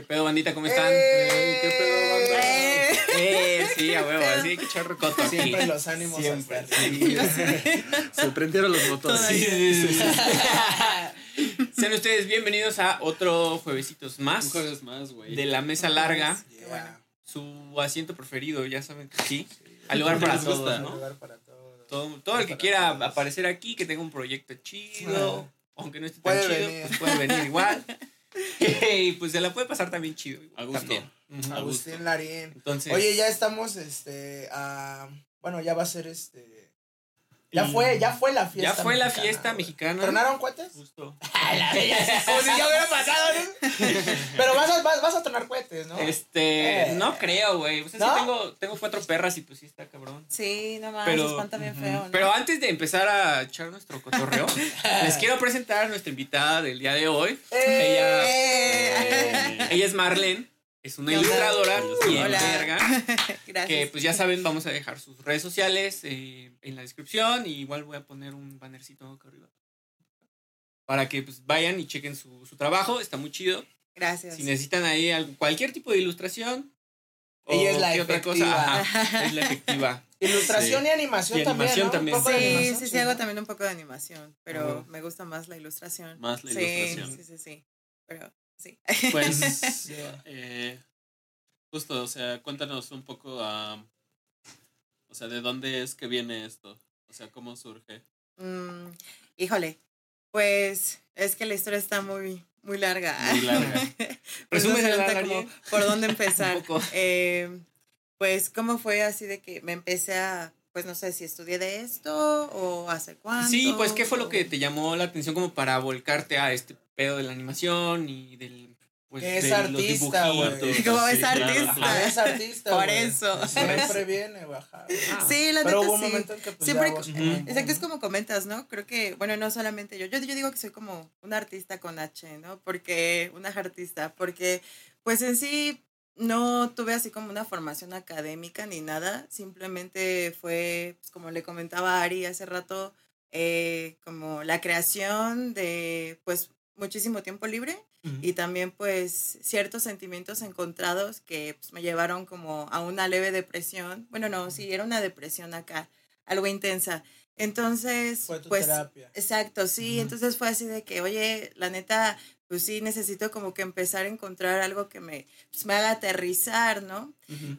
¿Qué pedo, bandita? ¿Cómo están? ¡Eh! ¿Qué pedo, banda? Eh, eh, sí, a huevo, así que echar coto aquí. Siempre los ánimos Siempre, hasta. Se prendieron los motores. Sí, sí. Sean ustedes bienvenidos a otro juevesitos Un más jueves más, güey. de la mesa larga. Yeah. Su asiento preferido, ya saben que sí. Al lugar para gusta. todos, Un ¿no? lugar para todos. Todo, todo el que quiera todos. aparecer aquí, que tenga un proyecto chido, aunque no esté tan Puede chido, venir. pues puede venir igual. y pues se la puede pasar también chido. A gusto. También. Ujú. Agustín Larín. Entonces, Oye, ya estamos, este, a... Bueno, ya va a ser, este... Ya fue, ya fue la fiesta ya fue la mexicana, fiesta mexicana. ¿Tronaron cohetes? Justo. Como si ya hubiera pasado, ¿no? Pero vas a, vas, vas a tronar cohetes, ¿no? Este, Eh. no creo, güey. Es que ¿No? tengo, tengo cuatro perras y pues sí está cabrón. Sí, no mames, Pero- se espanta bien feo, ¿no? Pero antes de empezar a echar nuestro cotorreo, les quiero presentar a nuestra invitada del día de hoy. Ella, Eh. ella es Marlene, es una ¿Qué onda? ilustradora bien Hola. verga. Gracias. Que pues ya saben, vamos a dejar sus redes sociales eh, en la descripción. Y igual voy a poner un bannercito acá arriba. Para que pues vayan y chequen su, su trabajo, está muy chido. Gracias. Si necesitan ahí algo- cualquier tipo de ilustración. Ella o es la qué otra efectiva. cosa, ajá, es la efectiva. Ilustración Sí. y animación Y también, animación ¿no? también. Un poco de Sí, sí, sí, hago ¿no? también un poco de animación, pero me gusta más la ilustración. Más la sí, ilustración. Sí, sí, sí. Pero sí. Pues, eh, justo, o sea, cuéntanos un poco, o sea, ¿de dónde es que viene esto? O sea, ¿cómo surge? Mm, híjole, pues es que la historia está muy, muy larga. Muy larga. Pues no como por dónde empezar. Un poco. Eh, pues, ¿cómo fue así de que me empecé a, pues no sé si estudié de esto o hace cuánto? Sí, pues, ¿qué fue lo que te llamó la atención como para volcarte a este pedo de la animación y del. Pues, Es artista, güey. Como es artista. Ajá, es artista, Por eso. Siempre viene, güey, ajá. Ah. Sí, la Pero neta hubo un sí. momento en que pues Siempre- Exacto, es como comentas, ¿no? Creo que, bueno, no solamente yo, yo, yo digo que soy como una artista con H, ¿no? Porque, una artista, porque pues en sí no tuve así como una formación académica ni nada, simplemente fue, pues, como le comentaba a Ari hace rato, eh, como la creación de, pues, muchísimo tiempo libre y también pues ciertos sentimientos encontrados que pues, me llevaron como a una leve depresión. Bueno, no, sí, era una depresión acá, algo intensa. Entonces, Fue tu pues, terapia. exacto, sí, entonces fue así de que, oye, la neta, pues sí, necesito como que empezar a encontrar algo que me, pues, me haga aterrizar, ¿no?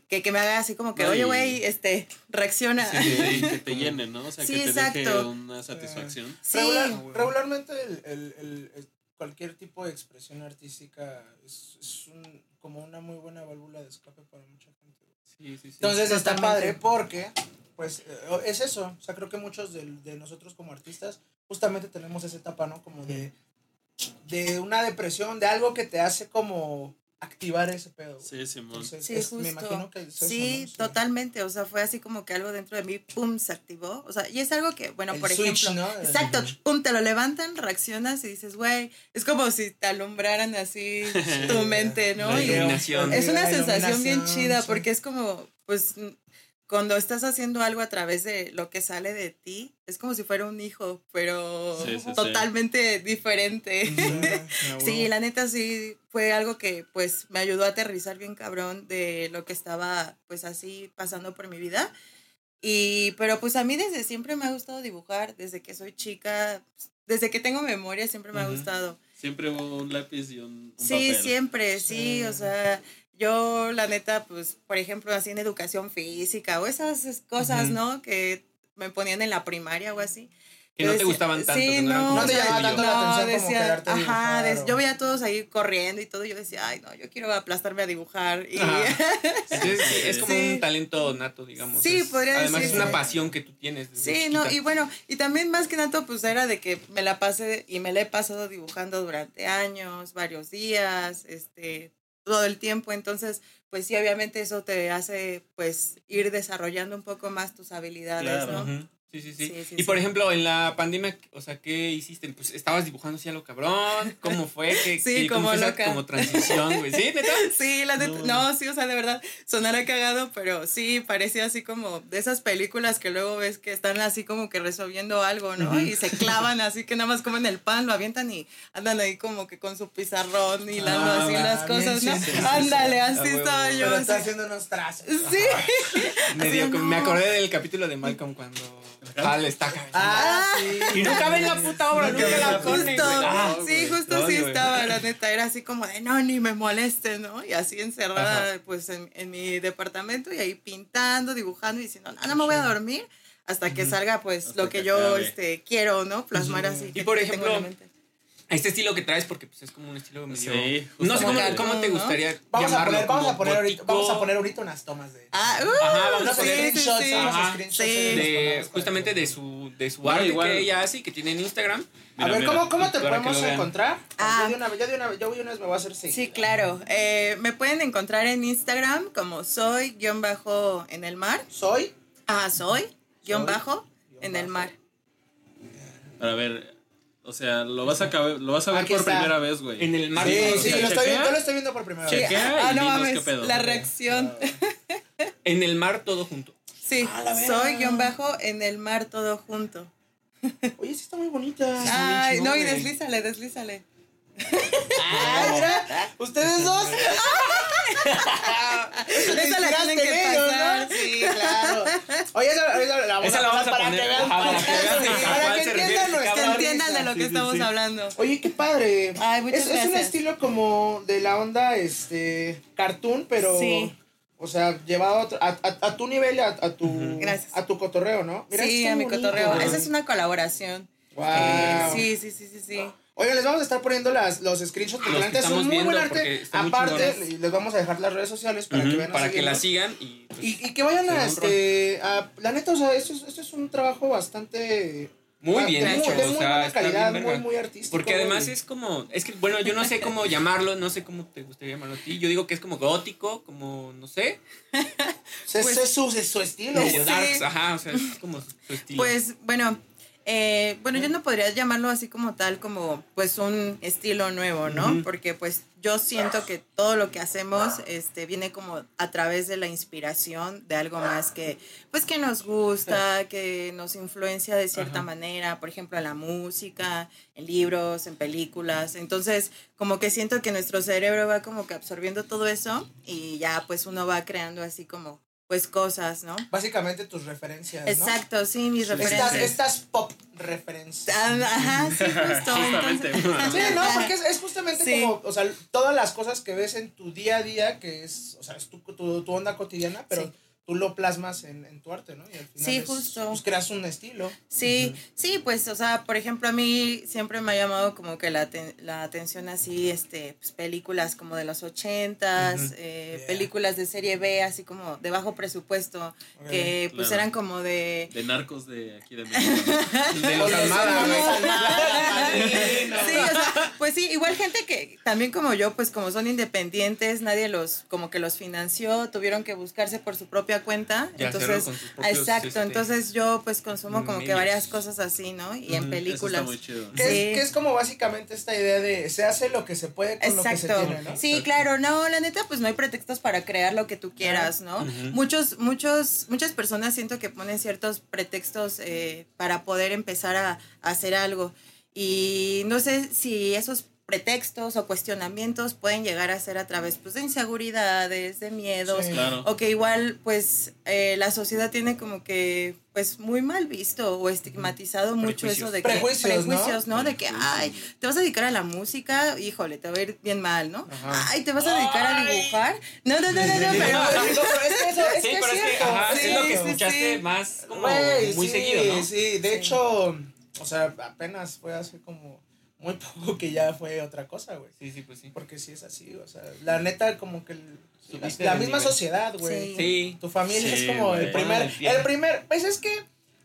Que, que me haga así como que, oye, güey, este, reacciona. Sí, que, que te llene, ¿no? O sea, Sí, que te exacto. deje una satisfacción. Sí, Regular- regularmente el, el- el- el- cualquier tipo de expresión artística es, es un- como una muy buena válvula de escape para mucha gente. Sí, sí, sí. Entonces está padre porque, pues, eh, es eso. O sea, creo que muchos de, de nosotros como artistas justamente tenemos esa etapa, ¿no? Como de, de una depresión, de algo que te hace como activar ese pedo. Sí, Simón. Entonces, Sí, es- me imagino que es eso, Sí, ¿no? totalmente. O sea, fue así como que algo dentro de mí, pum, se activó. O sea, y es algo que, bueno, El por switch, ejemplo. ¿no? Exacto, pum, te lo levantan, reaccionas y dices, güey, es como si te alumbraran así tu mente, ¿no? La Y iluminación. es una La sensación bien chida sí. porque es como, pues, cuando estás haciendo algo a través de lo que sale de ti, es como si fuera un hijo, pero Sí, sí, sí. totalmente diferente. Sí, Sí, la neta sí fue algo que pues me ayudó a aterrizar bien cabrón de lo que estaba pues así pasando por mi vida. Y pero pues a mí desde siempre me ha gustado dibujar, desde que soy chica, pues, desde que tengo memoria siempre me ha Ujú. gustado. Siempre hubo un lápiz y un, un Sí, papel. siempre, sí, Sí. o sea, yo la neta pues por ejemplo así en educación física o esas es- cosas. ¿no? Que me ponían en la primaria o así. Que no Yo te gustaban tanto. Sí, no, no, No te llamaba tanto la atención como ajá, des- yo veía a todos ahí corriendo y todo, y yo decía, ay, no, yo quiero aplastarme a dibujar. Y, es como Sí. un talento nato, digamos. Sí, Es- podría Además, es una pasión que tú tienes. desde sí, no, y bueno, y también más que nada, pues era de que me la pasé y me la he pasado dibujando durante años, varios días, este, todo el tiempo, entonces, pues sí, obviamente eso te hace, pues, ir desarrollando un poco más tus habilidades, Claro. ¿no? Sí, sí, sí. Sí, sí, y por ejemplo, en la pandemia, o sea, ¿qué hiciste? Pues estabas dibujando así a lo cabrón. ¿Cómo fue? ¿Qué, Sí, qué- como cómo fue esa loca. como transición, güey? ¿Sí, neta? Sí, la neta, no. sí, o sea, de verdad, sonará cagado, pero sí, parecía así como de esas películas que luego ves que están así como que resolviendo algo, ¿no? Y se clavan así que nada más comen el pan, lo avientan y andan ahí como que con su pizarrón hilando Ah, así va, las cosas, ¿no? Ándale, así Ah, huevo, estaba huevo. yo. Pero está así. haciendo unos trazos. Sí. Así, no. Me acordé del capítulo de Malcolm cuando Hal está acá. Ah, sí. Y nunca ven la puta obra, nunca la Justo, ponen. Ah, sí, justo no, güey. estaba, la neta, era así como de, no, ni me moleste, ¿no? Y así encerrada, pues, en, en mi departamento y ahí pintando, dibujando y diciendo, no, no me voy a dormir hasta que salga, pues, Hasta lo que que yo, acabe. este, quiero, ¿no? Plasmar así. Y que por tengo ejemplo, en la mente. Este estilo que traes, porque pues, es como un estilo medio. Sí, no sé cómo, te ¿no? gustaría Vamos a poner, vamos a poner ahorita, vamos a poner ahorita unas tomas de. Ah, uh, Ajá, vamos a poner screenshots, sí, sí. unos Ajá. screenshots Sí. de justamente de su, de su Bueno, arte igual. que ella hace y que tiene en Instagram. A Mira, ver, mira. ¿cómo, ¿cómo te podemos encontrar? Ah. Yo de una vez, yo de una vez, yo de una vez me voy a hacer seguir. Sí, claro. Eh, me pueden encontrar en Instagram como soy guion bajo en el mar. Soy. Ah, soy guion Soy, bajo en el mar. Para ver, o sea, lo vas a, lo vas a ver Aquí por está. primera vez, güey. En el mar. Sí, o sí, sea, lo estoy, chequea. yo lo estoy viendo por primera Chequea. vez. ¿Qué? Ah, Y no dinos mames, qué pedo. la reacción. En el mar todo junto. Sí, Ah, soy guion bajo en el mar todo junto. Oye, sí está muy bonita. Ay, no, y deslízale, deslízale. Ay, mira, ustedes dos. Esa la tienen que pasar. ¿no? Sí, claro. Oye, esa, esa la vamos Esa a la vamos pasar a para poner. que vean. Ajá, para que vean sí, a para cuál que entiendan Que de lo que estamos sí. hablando. Oye, qué padre. Ay, muchas es, es un gracias. estilo como de la onda este cartoon, pero Sí. o sea, llevado a, tu nivel, a, a tu Gracias. a tu cotorreo, ¿no? Mira, sí, a mi bonito. cotorreo. Esa es una colaboración. Wow. Eh, sí, sí, sí, sí, sí. Oigan, les vamos a estar poniendo las, los screenshots porque la que neta es un muy buen arte. Aparte, les vamos a dejar las redes sociales para que Ujú, vean. para que la sigan y. pues, Y, y que vayan a este. A, la neta, o sea, esto es, esto es un trabajo bastante. Muy de bien muy- hecho, de o muy sea, buena está calidad, bien muy, muy artístico. Porque además y- es como, es que, bueno, yo no sé cómo llamarlo, no sé cómo te gustaría llamarlo a ti. Yo digo que es como gótico, como, no sé, es, pues- es su, es su estilo. darks, ajá, o sea, es como su su estilo. Pues bueno, eh, bueno, yo no podría llamarlo así como tal, como pues un estilo nuevo, ¿no? Porque pues yo siento que todo lo que hacemos este, viene como a través de la inspiración de algo más que pues que nos gusta, que nos influencia de cierta manera, por ejemplo, en la música, en libros, en películas. Entonces, como que siento que nuestro cerebro va como que absorbiendo todo eso y ya pues uno va creando así como pues cosas, ¿no? Básicamente tus referencias. ¿no? Exacto, sí, mis Estas, referencias. estas pop referencias. Ah, Ajá, sí, justo. Justamente. entonces- Sí, no, porque es, es justamente Sí. como, o sea, todas las cosas que ves en tu día a día, que es, o sea, es tu, tu, tu onda cotidiana, pero Sí. Tú lo plasmas en, en tu arte, ¿no? Y al final Sí, es- justo. Pues creas un estilo. Sí, sí, pues, o sea, por ejemplo, a mí siempre me ha llamado como que la, la atención así, este, pues, películas como de los ochentas, Ujú. eh, Yeah. películas de serie B, así como de bajo presupuesto, que pues Claro. eran como de... De narcos de aquí de México. de los Almada. Sí, o sea, pues sí, igual gente que también como yo, pues como son independientes, nadie los, como que los financió, tuvieron que buscarse por su propia cuenta. Y entonces, con sus propios, exacto, este, entonces yo pues consumo como que varias cosas así, ¿no? Y en Eso películas. está muy chido. Que, Sí. es, que es como básicamente esta idea de se hace lo que se puede con lo que se Exacto. tiene, ¿no? Sí, claro, no, la neta, pues no hay pretextos para crear lo que tú quieras, ¿no? Muchos, muchos, muchas personas siento que ponen ciertos pretextos eh, para poder empezar a, a hacer algo. Y no sé si esos pretextos o cuestionamientos pueden llegar a ser a través pues, de inseguridades, de miedos, Sí. Claro. o que igual pues eh, la sociedad tiene como que pues muy mal visto o estigmatizado mucho Prejuicios. eso de que Prejuicios, ¿no? prejuicios, ¿no? De que ay, te vas a dedicar a la música, híjole, te va a ir bien mal, ¿no? Ajá. Ay, te vas a dedicar a dibujar. No, no, no, no, no, No, pero no, pero es que eso es, Sí, que es pero es que, cierto. ajá, sí, es lo que sí, escuchaste sí. más como Güey, muy sí, seguido, ¿no? Sí, de Sí. hecho, o sea, apenas fue hace como muy poco que ya fue otra cosa, güey. Sí, sí, pues sí. Porque sí es así, o sea, la neta como que el- la, misma nivel. sociedad, güey. Sí. Sí. Tu familia Sí, es como el primer, pie. el primer, pues es que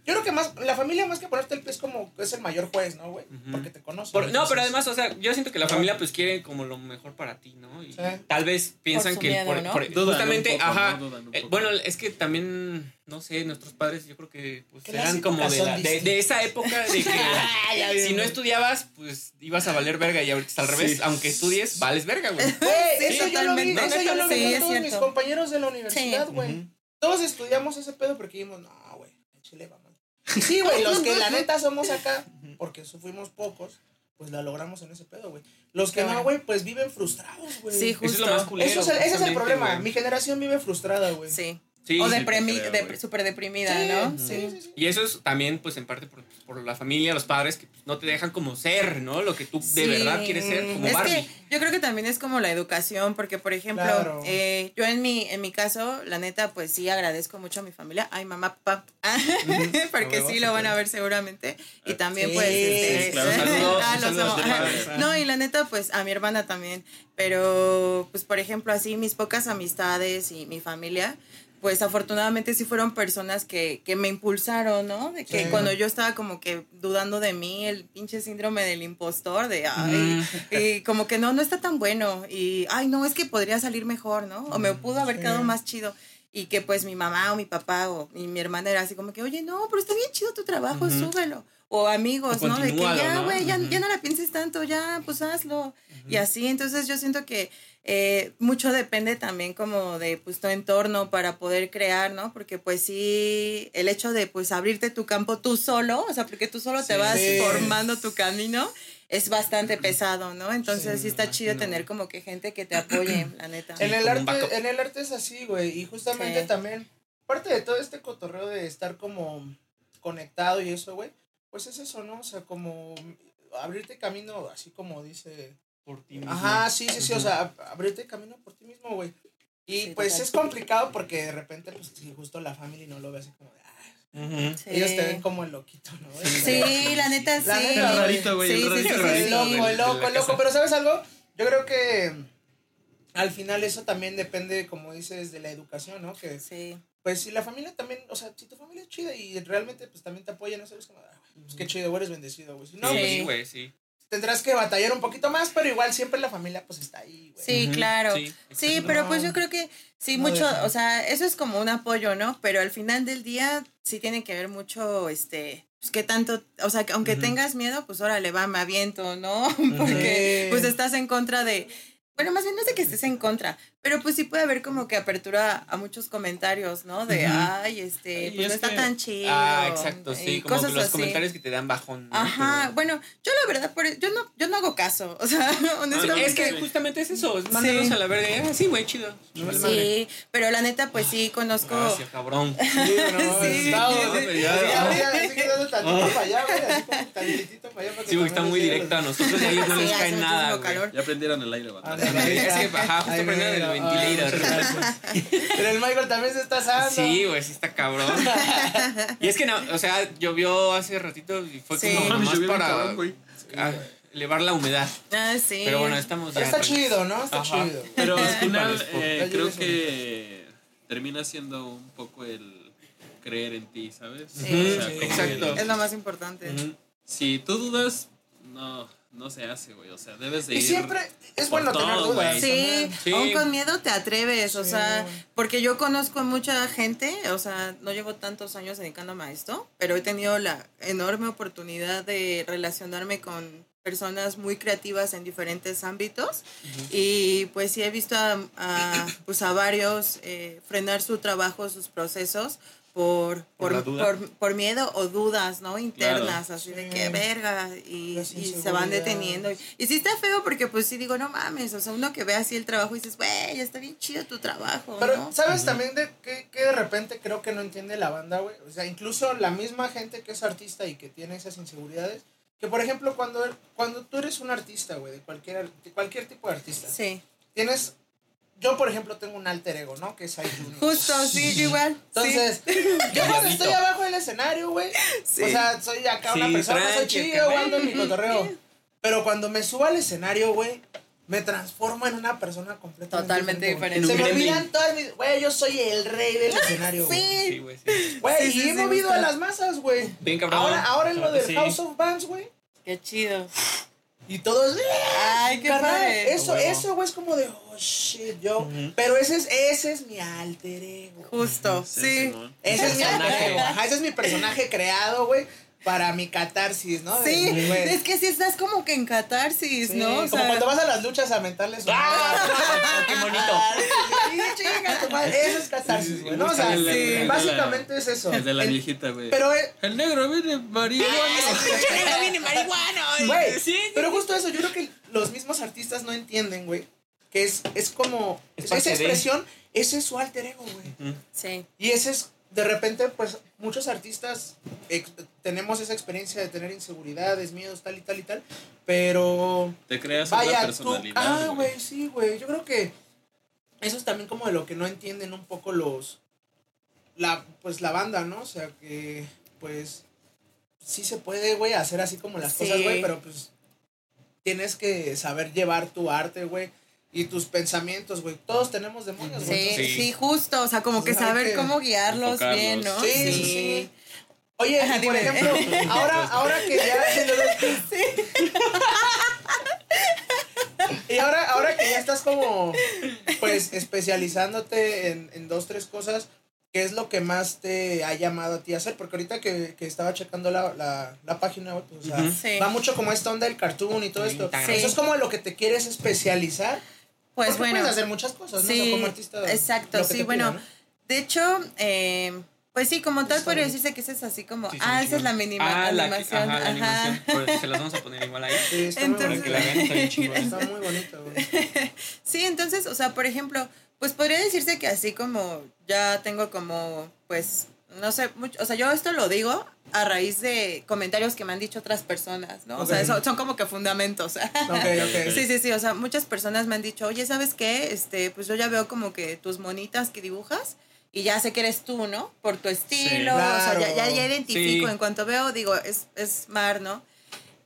Yo creo que más, la familia más que ponerte el pie es como, es el mayor juez, ¿no, güey? Porque te conoce. Por- no, entonces- pero además, o sea, yo siento que la familia pues quiere como lo mejor para ti, ¿no? Y Sí. tal vez piensan que miedo, por, ¿no? por- Dudan justamente, poco, ajá. eh, bueno, es que también, no sé, nuestros padres yo creo que pues eran como de, la- de, esa época de que si no estudiabas, pues ibas a valer verga y ahorita está al revés. Sí. Aunque estudies, vales verga, güey. Güey, Sí, eso yo lo vi, totalmente. eso yo lo vi todos mis compañeros de la universidad, güey. Todos estudiamos ese pedo porque dijimos, no, güey, en Chile vamos. Sí, güey, los que la neta somos acá, porque eso fuimos pocos, pues la logramos en ese pedo, güey. Los que no, güey, pues viven frustrados, güey. Sí, Eso es justo. lo más culero. Eso es el, ese es el problema. Mi generación vive frustrada, güey. Sí. Sí, o deprimi- creo, de- güey. súper deprimida, Sí, ¿no? sí, sí, sí. Y eso es también, pues, en parte por, por la familia, los padres, que pues, no te dejan como ser, ¿no? Lo que tú de Sí. verdad quieres ser, como es Barbie. que yo creo que también es como la educación, porque por ejemplo, Claro. eh, yo en mi, en mi caso, la neta, pues sí agradezco mucho a mi familia, ay mamá, papá, porque sí lo van a ver seguramente, y también Sí, pues, este, sí, claro. Ah, los saludos amo. No, y la neta, pues a mi hermana también, pero pues por ejemplo, así mis pocas amistades y mi familia, pues afortunadamente sí fueron personas que, que me impulsaron, ¿no? De que Sí. cuando yo estaba como que dudando de mí, el pinche síndrome del impostor, de, ay, y como que no, no está tan bueno, y, ay, no, es que podría salir mejor, ¿no? O me pudo haber Sí. quedado más chido. Y que pues mi mamá o mi papá o y mi hermana era así como que, oye, no, pero está bien chido tu trabajo, Ujú. súbelo. O amigos, O ¿no? De que ya, ¿no? güey, ya, ya no la pienses tanto, ya, pues hazlo. Y así, entonces yo siento que eh, mucho depende también como de pues tu entorno para poder crear, ¿no? Porque pues sí, el hecho de pues abrirte tu campo tú solo, o sea, porque tú solo te Sí. vas Sí. formando tu camino, es bastante pesado, ¿no? Entonces Sí, sí, está chido tener como que gente que te apoye, la neta. En el, arte, en el arte es así, güey. Y justamente Sí. también, parte de todo este cotorreo de estar como conectado y eso, güey, pues es eso, ¿no? O sea, como abrirte camino, así como dice. Por ti mismo. Ajá, sí, sí, sí, o sea, ab- abrirte camino por ti mismo, güey. Y Sí, pues total. es complicado porque de repente, pues, si justo la familia no lo ve así como de, ah, Ujú. Sí. ellos te ven como el loquito, ¿no? Sí, la neta sí. La neta, El rarito, güey, Sí, sí, rarito. sí, rarito, loco, el loco, el loco. Pero ¿sabes algo? Yo creo que al final eso también depende, como dices, de la educación, ¿no? Que Sí. pues si la familia también, o sea, si tu familia es chida y realmente pues también te apoyan, eso es como, ah, pues qué chido, güey, eres bendecido, güey. Si no, Sí, pues Sí. güey, sí. Tendrás que batallar un poquito más, pero igual siempre la familia pues está ahí, güey. Sí, claro. sí, pero No, pues yo creo que sí, no mucho, deja. o sea, eso es como un apoyo, ¿no? Pero al final del día sí tiene que ver mucho, este, pues qué tanto, o sea, que aunque tengas miedo, pues órale, va, me aviento, ¿no? Porque pues estás en contra de, bueno, más bien no es de que estés en contra, pero pues sí puede haber como que apertura a muchos comentarios, ¿no? De, ay, este, Y pues no es está que- tan chido. Ah, exacto, y sí, como cosas los así. comentarios que te dan bajón. ¿no? Ajá, Pero- bueno, yo la verdad, por, yo no, yo no hago caso, o sea, honestamente. Es que justamente es eso, es mándalos Sí. a la verga. Ah, sí, güey, chido. No vale madre. Sí, pero la neta, pues sí, conozco. Gracias, cabrón. Sí, no, Sí. está, Sí, güey. sí, Ya, ya. ya, ya, así que dando tantito para allá, güey, así como tantitito para allá. para que Sí, güey, está muy directo a nosotros y a ellos no Sí, les cae nada. Ya aprendieron el aire, banda. Es que, ajá, justo Ay, prendieron el ventilador. Pero el Michael también se está asando. Sí, güey, sí está cabrón. y es que, no, o sea, llovió hace ratito y fue Sí. como nomás para cabrón, elevar la humedad. Ah, sí. Pero bueno, estamos ya. Está tranquilos. chido, ¿no? Está Ajá. chido. Pero al final eh, creo que termina siendo un poco el creer en ti, ¿sabes? Sí. Exacto. el- Es lo más importante. Si tú dudas, no, no se hace, güey. O sea, debes de ir. Y siempre es por bueno tener todo, dudas. güey. Sí. Sí. aún con miedo te atreves, o Sí. sea, porque yo conozco a mucha gente, o sea, no llevo tantos años dedicándome a esto, pero he tenido la enorme oportunidad de relacionarme con personas muy creativas en diferentes ámbitos y pues sí he visto a, a, pues a varios eh, frenar su trabajo, sus procesos por, Por por, miedo o dudas, ¿no? Internas, así de Sí. que verga y, se van deteniendo. Y sí está feo porque pues sí digo, no mames, o sea, uno que ve así el trabajo y dices, güey, está bien chido tu trabajo, Pero, ¿no? ¿sabes también de que, que de repente creo que no entiende la banda, güey? O sea, incluso la misma gente que es artista y que tiene esas inseguridades, que por ejemplo, cuando, cuando tú eres un artista, güey, de cualquier, de cualquier tipo de artista, Sí, tienes... Yo, por ejemplo, tengo un alter ego, ¿no? Que es Ai Junior. justo, sí, yo igual. Entonces, yo cuando estoy abajo del escenario, güey, Sí. o sea, soy acá una Sí, persona, soy tranqui, chido, acá. ando en mi cotorreo. Pero cuando me subo al escenario, güey, me transformo en una persona completamente Totalmente güey. diferente. Se me olvidan todas mis. Güey, yo soy el rey del escenario, güey. Sí, Sí. güey, sí. Güey, Sí, sí, y he movido a las masas, güey. Bien cabrón. Ahora, ahora en lo del sí. House of Bands, güey. Qué chido. Y todos. Ay, qué Carnal, padre. Eso, eso, güey, es como de, oh, shit, yo. Pero ese es, ese es mi alter ego. Justo, sí. Ese es mi alter Personaje. ego. Ajá, ese es mi personaje creado, güey, para mi catarsis, ¿no? De- Sí, güey. es que sí estás como que en catarsis, Sí, ¿no? O como sea, cuando vas a las luchas a mentarles ¡Ah! ¡Qué bonito! Sí, chinga tu madre. Eso es catarsis, güey. ¿no? O sea, El- el- sí, el de básicamente la- es eso. El de la El- viejita, güey. Pero, eh, El negro viene marihuana. viene marihuana! güey, Sí, pero justo eso, yo creo que los mismos artistas no entienden, güey, que es, es como, Es esa de. expresión, ese es su alter ego, güey. sí. Y ese es, de repente, pues, muchos artistas ex- tenemos esa experiencia de tener inseguridades, miedos, tal y tal y tal, pero... Te creas una Vaya, tú... personalidad. Ah, güey, sí, güey. Yo creo que eso es también como de lo que no entienden un poco los... La, pues, la banda, ¿no? O sea, que, pues, sí se puede, güey, hacer así como las Sí. cosas, güey, pero, pues, tienes que saber llevar tu arte, güey, y tus pensamientos, güey. Todos tenemos demonios, Sí, güey. sí, entonces- justo, o sea, como que Pues saber que cómo guiarlos enfocarlos. bien, ¿no? Sí, sí, sí. Oye, Ajá, por ejemplo, ahora, ahora que ya. Y ahora, ahora que ya estás como, pues, especializándote en, en dos, tres cosas, ¿qué es lo que más te ha llamado a ti a hacer? Porque ahorita que, que estaba checando la, la, la página pues, o sea. Sí. va mucho como esta onda del cartoon y todo Sí, esto. sí. Eso es como lo que te quieres especializar. Pues porque bueno. puedes hacer muchas cosas, ¿no? O sea, Sí, como artista. exacto, sí, bueno, ¿no? De hecho, eh, pues sí, como tal podría decirse que ese es así como, Sí, ah, sí, esa es la minima Ah, la, animación. ajá, la ajá. animación. Por- se las vamos a poner igual ahí. Sí, está Entonces- muy la bonito. está muy bonito, güey. Sí, entonces, o sea, por ejemplo, pues podría decirse que así como ya tengo como, pues, no sé, mucho, o sea, yo esto lo digo a raíz de comentarios que me han dicho otras personas, ¿no? O sea, eso- son como que fundamentos. Ok, ok. Sí, sí, sí, o sea, muchas personas me han dicho, oye, ¿sabes qué? Este, pues yo ya veo como que tus monitas que dibujas y ya sé que eres tú, ¿no? Por tu estilo, o sea, ya, ya, ya identifico, Sí. en cuanto veo, digo, es, es Mar, ¿no?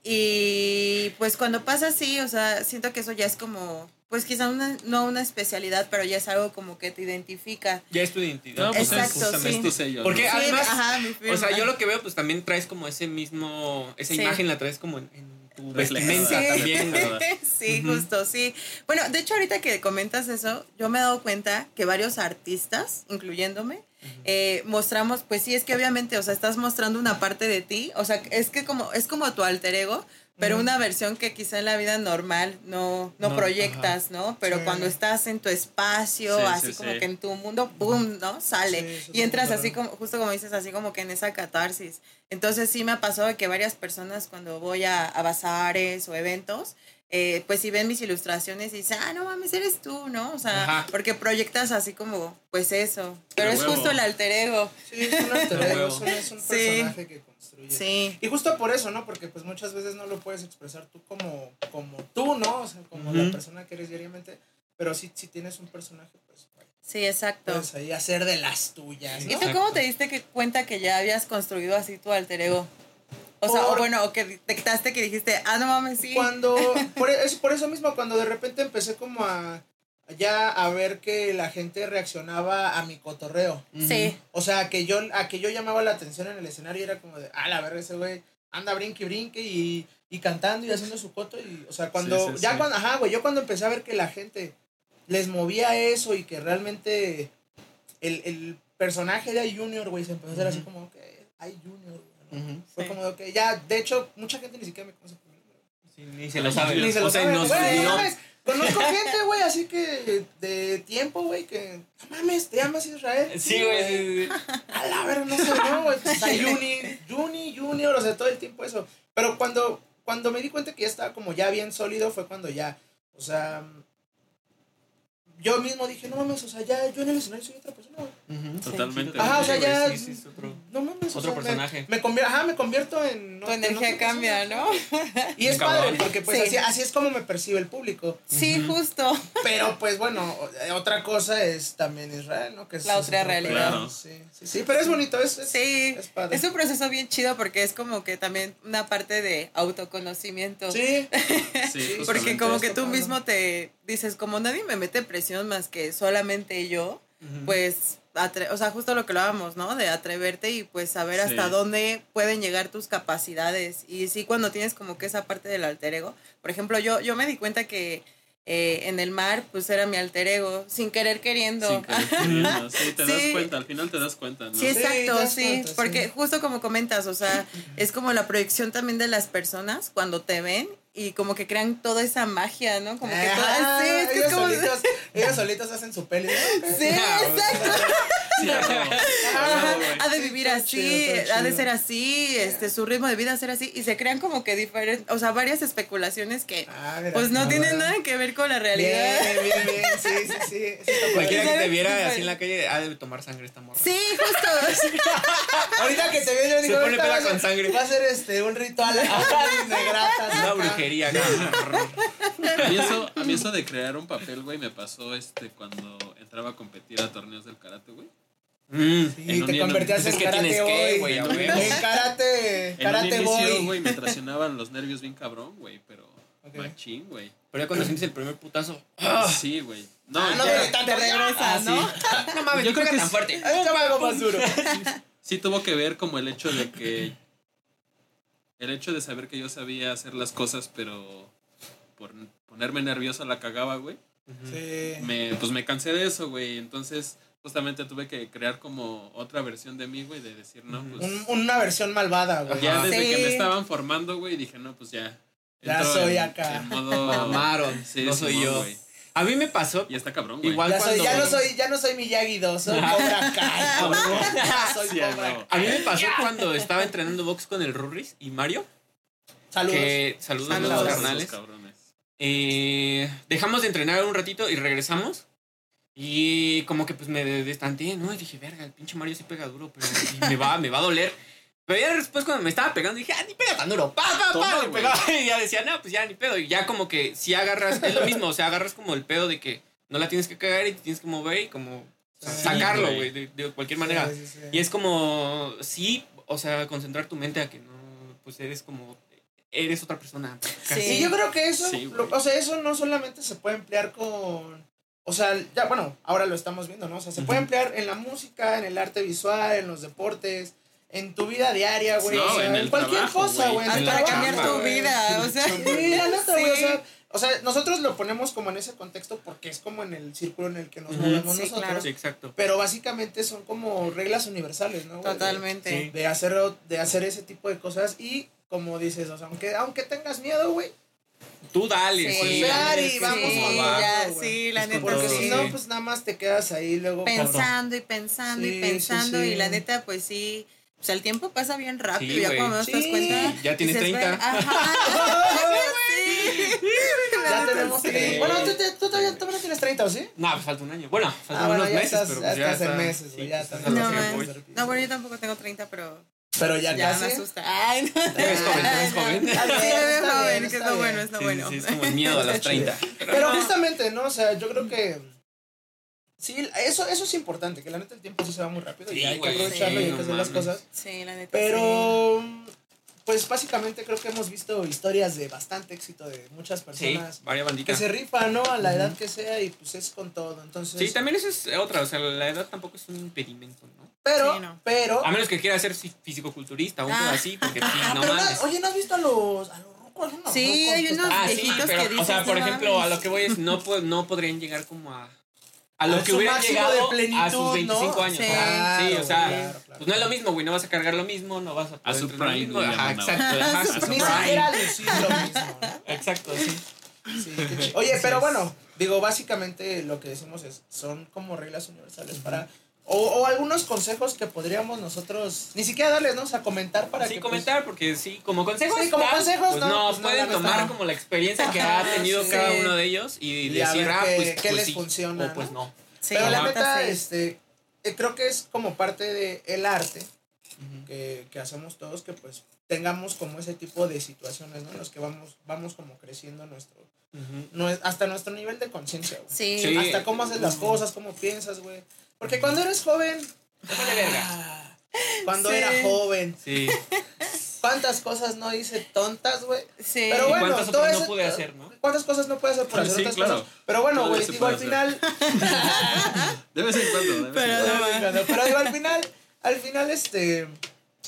Y pues cuando pasa así, o sea, siento que eso ya es como, pues quizá una, no una especialidad, pero ya es algo como que te identifica. Ya es tu identidad. No, pues es Exacto, justamente sí. tu sello. Porque además, ajá, mi firma. O sea, yo lo que veo, pues también traes como ese mismo, esa Sí. imagen la traes como en, en tu vestimenta Sí. también. ¿verdad? sí, justo, sí. Bueno, de hecho, ahorita que comentas eso, yo me he dado cuenta que varios artistas, incluyéndome, eh, mostramos, pues sí, es que obviamente, o sea, estás mostrando una parte de ti, o sea, es que como, es como tu alter ego, pero una versión que quizá en la vida normal no, no, No, proyectas, ¿no? Pero Sí. cuando estás en tu espacio, Sí, así sí, como sí. que en tu mundo, ¡boom!, ¿no? Sale. Y entras así como, justo como dices, así como que en esa catarsis. Entonces sí me ha pasado que varias personas cuando voy a, a bazares o eventos, eh, pues si ven mis ilustraciones y dicen, ah, no mames, eres tú, ¿no? O sea, Ajá. porque proyectas así como, pues eso. Pero es huevo. justo el alter ego. Sí, es un alter ego, es un, es un Sí. personaje que construye. Sí. Y justo por eso, ¿no? Porque pues muchas veces no lo puedes expresar tú como, como tú, ¿no? O sea, como la persona que eres diariamente. Pero sí, si tienes un personaje, pues Sí, exacto. puedes ahí hacer de las tuyas, ¿Y ¿no? tú Exacto. cómo te diste que, cuenta que ya habías construido así tu alter ego? O sea, o bueno, o que detectaste que dijiste, ah, no mames, sí. Cuando, por, e- es por eso mismo, cuando de repente empecé como a ya a ver que la gente reaccionaba a mi cotorreo. Sí. O sea, que yo, a que yo llamaba la atención en el escenario y era como de, ah, la verga, ese güey anda brinque y brinque y, y cantando y haciendo su coto. Y, o sea, cuando, Sí, sí, ya sí. cuando, ajá, güey, yo cuando empecé a ver que la gente les movía eso y que realmente el, el personaje de Junior, güey, se empezó a hacer así como, ok, hay Junior, Ujú. Fue Sí. como de, ok, ya, de hecho, mucha gente ni siquiera me conoce por mi nombre. Sí, ni se lo sabe. Ni se lo o sea, sabe, güey, no mames, Conozco gente, güey, así que de tiempo, güey, que, no mames, te llamas Israel. Sí, güey. sí, sí. A la verga, no sé, no, güey. O sea, Juni, Juni, Junior, o sea, todo el tiempo eso. Pero cuando, cuando me di cuenta que ya estaba como ya bien sólido, fue cuando ya, o sea, yo mismo dije, no mames, o sea, ya yo en el escenario soy otra persona, güey. Totalmente. Ajá, o sea, ya. sí, sí, es otro- No mames, o otro sea, me- personaje. Me, convier- ajá, me convierto en. Tu en energía cambia, persona. ¿no? Y es Cabrón. padre, porque pues Sí. así, así es como me percibe el público. Sí, justo. Pero pues bueno, otra cosa es también Israel, ¿no? Que es, La otra realidad. Sí, sí, sí, pero es bonito, es, es, Sí, es padre. es un proceso bien chido porque es como que también una parte de autoconocimiento. Sí, Sí, Porque como que tú mismo te dices, como nadie me mete presión más que solamente yo, pues, o sea, justo lo que hablábamos, ¿no? De atreverte y pues saber Sí. hasta dónde pueden llegar tus capacidades. Y sí, cuando tienes como que esa parte del alter ego, por ejemplo, yo, yo me di cuenta que eh, en el mar, pues era mi alter ego, sin querer queriendo. Sin querer queriendo, sí, te das cuenta, al final te das cuenta, ¿no? Sí, exacto, cuenta, sí. porque justo como comentas, o sea, es como la proyección también de las personas cuando te ven y como que crean toda esa magia, ¿no? Como que Ajá, toda, sí, es que ellos, como... solitos, ellos solitos hacen su peli. ¿no? Sí, exacto. Ha de vivir así, ha de ser así, este, su ritmo de vida ser así, y se crean como que diferentes, o sea, varias especulaciones que Ah, pues no ah, tienen nada que ver con la realidad. Bien, bien, bien, sí, sí, sí. Cualquiera que te viera Sí, así en la calle ha de tomar sangre esta morra. Sí, justo. Ahorita que te veo, yo Se digo, pone peda con sangre. Va a ser este, un ritual de gratas. Una brujería. cabrón. A mí, eso, a mí eso de crear un papel, güey, me pasó este cuando entraba a competir a torneos del karate, güey. Mm. Sí, En te convertías pues es en que karate que, güey, En karate, En karate inicio, boy. güey, me traicionaban los nervios bien cabrón, güey, pero machín, güey. Pero ya cuando sientes el primer putazo. Sí, güey. No, Ah, no ya- tanto. Te regresa, Ah, ¿no? sí. No mames, Yo creo creo que tan fuerte. Algo más duro. sí tuvo que ver como el hecho de que el hecho de saber que yo sabía hacer las cosas pero por ponerme nervioso la cagaba güey Sí. me pues me cansé de eso güey entonces justamente tuve que crear como otra versión de mí güey de decir no pues Un- una versión malvada, güey. ya Ajá. desde que me estaban formando güey dije no pues ya Ya soy en- acá. en modo Mamaron, Sí, no soy yo. güey. A mí me pasó. y está cabrón güey Igual Ya, soy, cuando. ya, no soy, ya no soy Miyagi 2, soy Cobra Kai. soy Sí, Cobra. A mí me pasó cuando estaba entrenando box con el Rurris y Mario. Saludos. Que, saludos, Saludos. a los carnales. cabrones. Eh, dejamos de entrenar un ratito y regresamos. Y como que pues me destanteé, ¿no? Y dije, verga, el pinche Mario sí pega duro, pero me va, me va a doler. Pero ya después cuando me estaba pegando dije, ah, ni pega tan duro. Pa, pa, Toma, pa. pegaba y ya decía, no, pues ya ni pedo. Y ya como que si agarras, es lo mismo, o sea, agarras como el pedo de que no la tienes que cagar y te tienes que mover y como Sí, sacarlo, güey. de, de cualquier manera. Sí, sí, sí. Y es como, sí, o sea, concentrar tu mente a que no, pues eres como, eres otra persona. casi. Sí. Y yo creo que eso, Sí, lo- o sea, eso no solamente se puede emplear con, o sea, ya, bueno, ahora lo estamos viendo, ¿no? O sea, se puede emplear en la música, en el arte visual, en los deportes, en tu vida diaria, güey. No, o sea, en el cualquier trabajo, cosa, güey. Hasta Para trabajo, cambiar tu vida, o sea. Sí, la neta, güey, o sea, o sea, nosotros lo ponemos como en ese contexto porque es como en el círculo en el que nos movemos Sí, nosotros. claro. Sí, exacto. Pero básicamente son como reglas universales, ¿no? De- Totalmente. Sí. De hacer, de hacer ese tipo de cosas y, como dices, o sea, aunque, aunque tengas miedo, güey, Tú dale, Sí, sí. Que vamos sí, va. ya, güey. sí, la neta porque si no, pues nada más te quedas ahí luego. pensando y pensando Sí, y pensando sí. y la neta pues sí o sea el tiempo pasa bien rápido Sí, ya güey. cuando no te das Sí, cuenta ya tienes dices, 30. "Ver, ajá Ya tenemos sí. que. Bueno, tú, te- tú todavía, todavía no tienes 30, ¿o sí? No, pues falta un año. Bueno, faltan Ah, bueno, unos ya meses, estás- pero ya pues ya estás en meses, ya pues, estás es en lo no, man. no bueno yo tampoco tengo 30 pero Pero ya, ya casi. me asusta ay no Te ves joven, te ves joven. Sí está joven bien, que es lo bueno es lo Sí, bueno sí, es como el miedo a los Está chido. 30. Pero justamente, ¿no? O sea, yo creo que. Sí, eso, eso es importante, que la neta el tiempo sí se va muy rápido y Sí, hay que güey, aprovecharlo sí, y hay no que hacer las mames. cosas. sí la neta Pero, pues básicamente creo que hemos visto historias de bastante éxito de muchas Sí, personas varias que banditas. se rifan, ¿no? A la edad que sea y pues es con todo. Entonces, Sí, también eso es otra, o sea, la edad tampoco es un impedimento, ¿no? pero, Sí, no. pero, A menos que quiera ser fi- fisicoculturista o un Ah. así, porque sí, ah, no no- mames. oye, ¿no has visto a los, a los rucos? unos Sí, rucos hay que unos Ah, sí, viejitos pero, que o dices, sea, por "No ejemplo, a mames". lo que voy es, no, no podrían llegar como a... A A lo que su hubieran máximo llegado de a plenitud, sus 25 ¿no? años. Sí. ajá. Sí, o sea, Claro, claro. pues no es lo mismo, güey, no vas a cargar lo mismo, no vas a poder su prime, mismo. Ajá, llaman exacto, ajá, A su su Ni prime. siquiera lucir lo mismo, ¿no? Exacto, sí. Sí, qué chido. Oye, pero bueno, digo, básicamente lo que decimos es, son como reglas universales para... O, o algunos consejos que podríamos nosotros, ni siquiera darles, ¿no? O sea, comentar para Sí, que... pues, comentar, porque sí, como consejos. Sí, como tal, consejos, pues no, no, pues no, pueden tomar como la experiencia que ha tenido sí. cada uno de ellos y, decir, ah, qué- pues, qué pues les sí, funciona, o pues no. Sí, pero la neta, sí. este, eh, creo que es como parte de el arte que, que hacemos todos, que pues tengamos como ese tipo de situaciones, ¿no? En los que vamos, vamos como creciendo nuestro, Ujú. no es- hasta nuestro nivel de conciencia, güey. Sí. Sí. Hasta cómo haces las cosas, cómo piensas, güey. Porque cuando eres joven, Te vale verga. ah, cuando Sí. era joven, Sí. cuántas cosas no hice tontas, güey. Sí. Pero bueno, cuántas todo otras no eso- pude hacer, no? ¿Cuántas cosas no puedes hacer por hacer Sí, otras claro. cosas? Pero bueno, güey, digo, al final, De vez en cuando. Pero cuando. no, Pero, digo, al final, al final, este,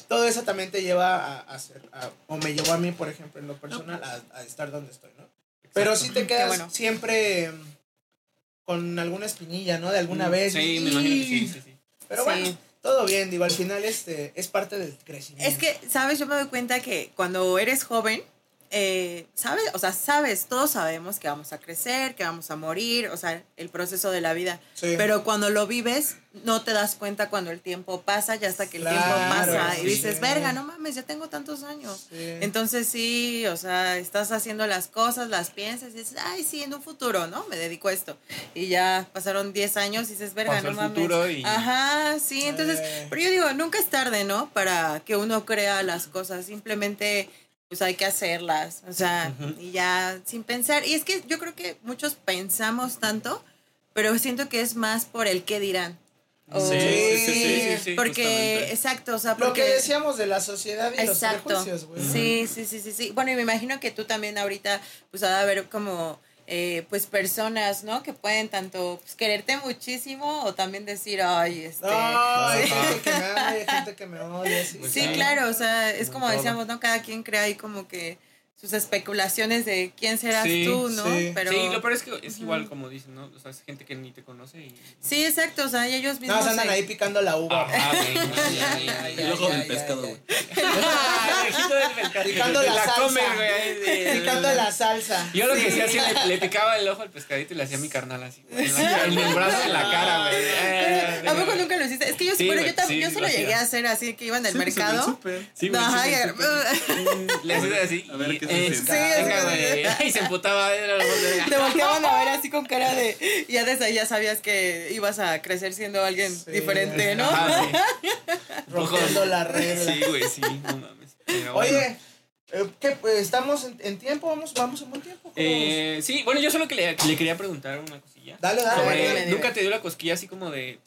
todo eso también te lleva a, a hacer, a- o me llevó a mí, por ejemplo, en lo personal, a, a estar donde estoy, ¿no? Pero sí te quedas bueno. siempre con alguna espinilla, ¿no? De alguna Mm, vez. Sí, y- me imagino que sí, sí, sí. Pero Sí. bueno, todo bien, digo, al final, este, es parte del crecimiento. Es que, ¿sabes? Yo me doy cuenta que cuando eres joven, eh, ¿sabes? O sea, sabes, todos sabemos que vamos a crecer, que vamos a morir, o sea, el proceso de la vida. Sí. Pero cuando lo vives, no te das cuenta cuando el tiempo pasa, ya hasta que el tiempo Claro, pasa. sí. Y dices, verga, no mames, ya tengo tantos años. Sí. Entonces sí, o sea, estás haciendo las cosas, las piensas y dices, ay, sí, en un futuro, ¿no? Me dedico a esto. Y ya pasaron 10 años y dices, verga, Pasó no mames. futuro y- Ajá, sí, entonces, Eh. pero yo digo, nunca es tarde, ¿no? Para que uno crea las cosas, simplemente pues hay que hacerlas, o sea, y ya sin pensar. Y es que yo creo que muchos pensamos tanto, pero siento que es más por el qué dirán. O- Sí, sí, sí, sí, sí, sí, porque, justamente. exacto, o sea, Lo porque... que decíamos de la sociedad y Exacto. los prejuicios, güey. Sí, sí, sí, sí, sí. Bueno, y me imagino que tú también ahorita, pues, ha de haber como, eh, pues, personas, ¿no? Que pueden tanto pues, quererte muchísimo o también decir, ay, este... Hay Sí. gente que me ama, hay gente que me odia. Sí, Sí, claro, o sea, es Como decíamos, ¿no? Cada quien crea ahí como que sus especulaciones de quién serás Sí, tú, ¿no? sí. Pero... Sí, lo peor es que es igual como dicen, ¿no? O sea, es gente que ni te conoce y... Sí, exacto, o sea, y ellos mismos... Nada más andan se- ahí picando la uva. Ajá, güey. no. El ojo del pescado, güey. El ojito del pescado. Picando la salsa. güey. Picando la salsa. Yo lo que Sí. hacía así, le, le picaba el ojo al pescadito y le hacía a mi carnal así. güey, En, el brazo, en la cara, güey. Eh, ¿A poco nunca lo hiciste? Es que yo, Sí, bueno, yo, también sí, yo se lo llegué a hacer así que iba en el Sí, pues, mercado. Sí, güey, sí, sí, sí. Le hacía así. A ver, ¿qué eh, venga, güey. Y se emputaba. Era de- Te volteaban a ver así con cara de. y Ya desde ahí ya sabías que ibas a crecer siendo alguien Sí. diferente, ¿no? Ajá, sí. Rompiendo la regla. Sí, güey, sí. No mames. Pero. Oye, eh, ¿qué? Pues, ¿Estamos en, en tiempo? ¿Vamos, ¿Vamos en buen tiempo? ¿Cómo Eh, sí, bueno, yo solo que le, le quería preguntar una cosilla. Dale, dale. Sobre-. ¿Nunca te dio la cosquilla así como de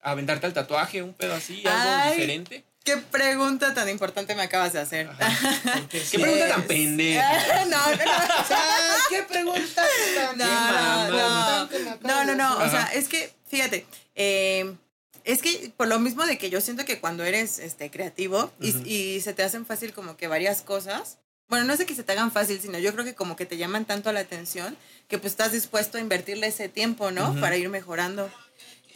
aventarte al tatuaje, un pedo así, algo Ay. diferente? ¿Qué pregunta tan importante me acabas de hacer? ¿Qué sí. pregunta tan pendeja? no, no, no. O sea, ¿qué pregunta tan No, no, no, no, de no, o sea, es que, fíjate, eh, es que por lo mismo de que yo siento que cuando eres este, creativo y, se te hacen fácil como que varias cosas, bueno, no de que se te hagan fácil, sino yo creo que como que te llaman tanto la atención que pues estás dispuesto a invertirle ese tiempo, ¿no? Para ir mejorando.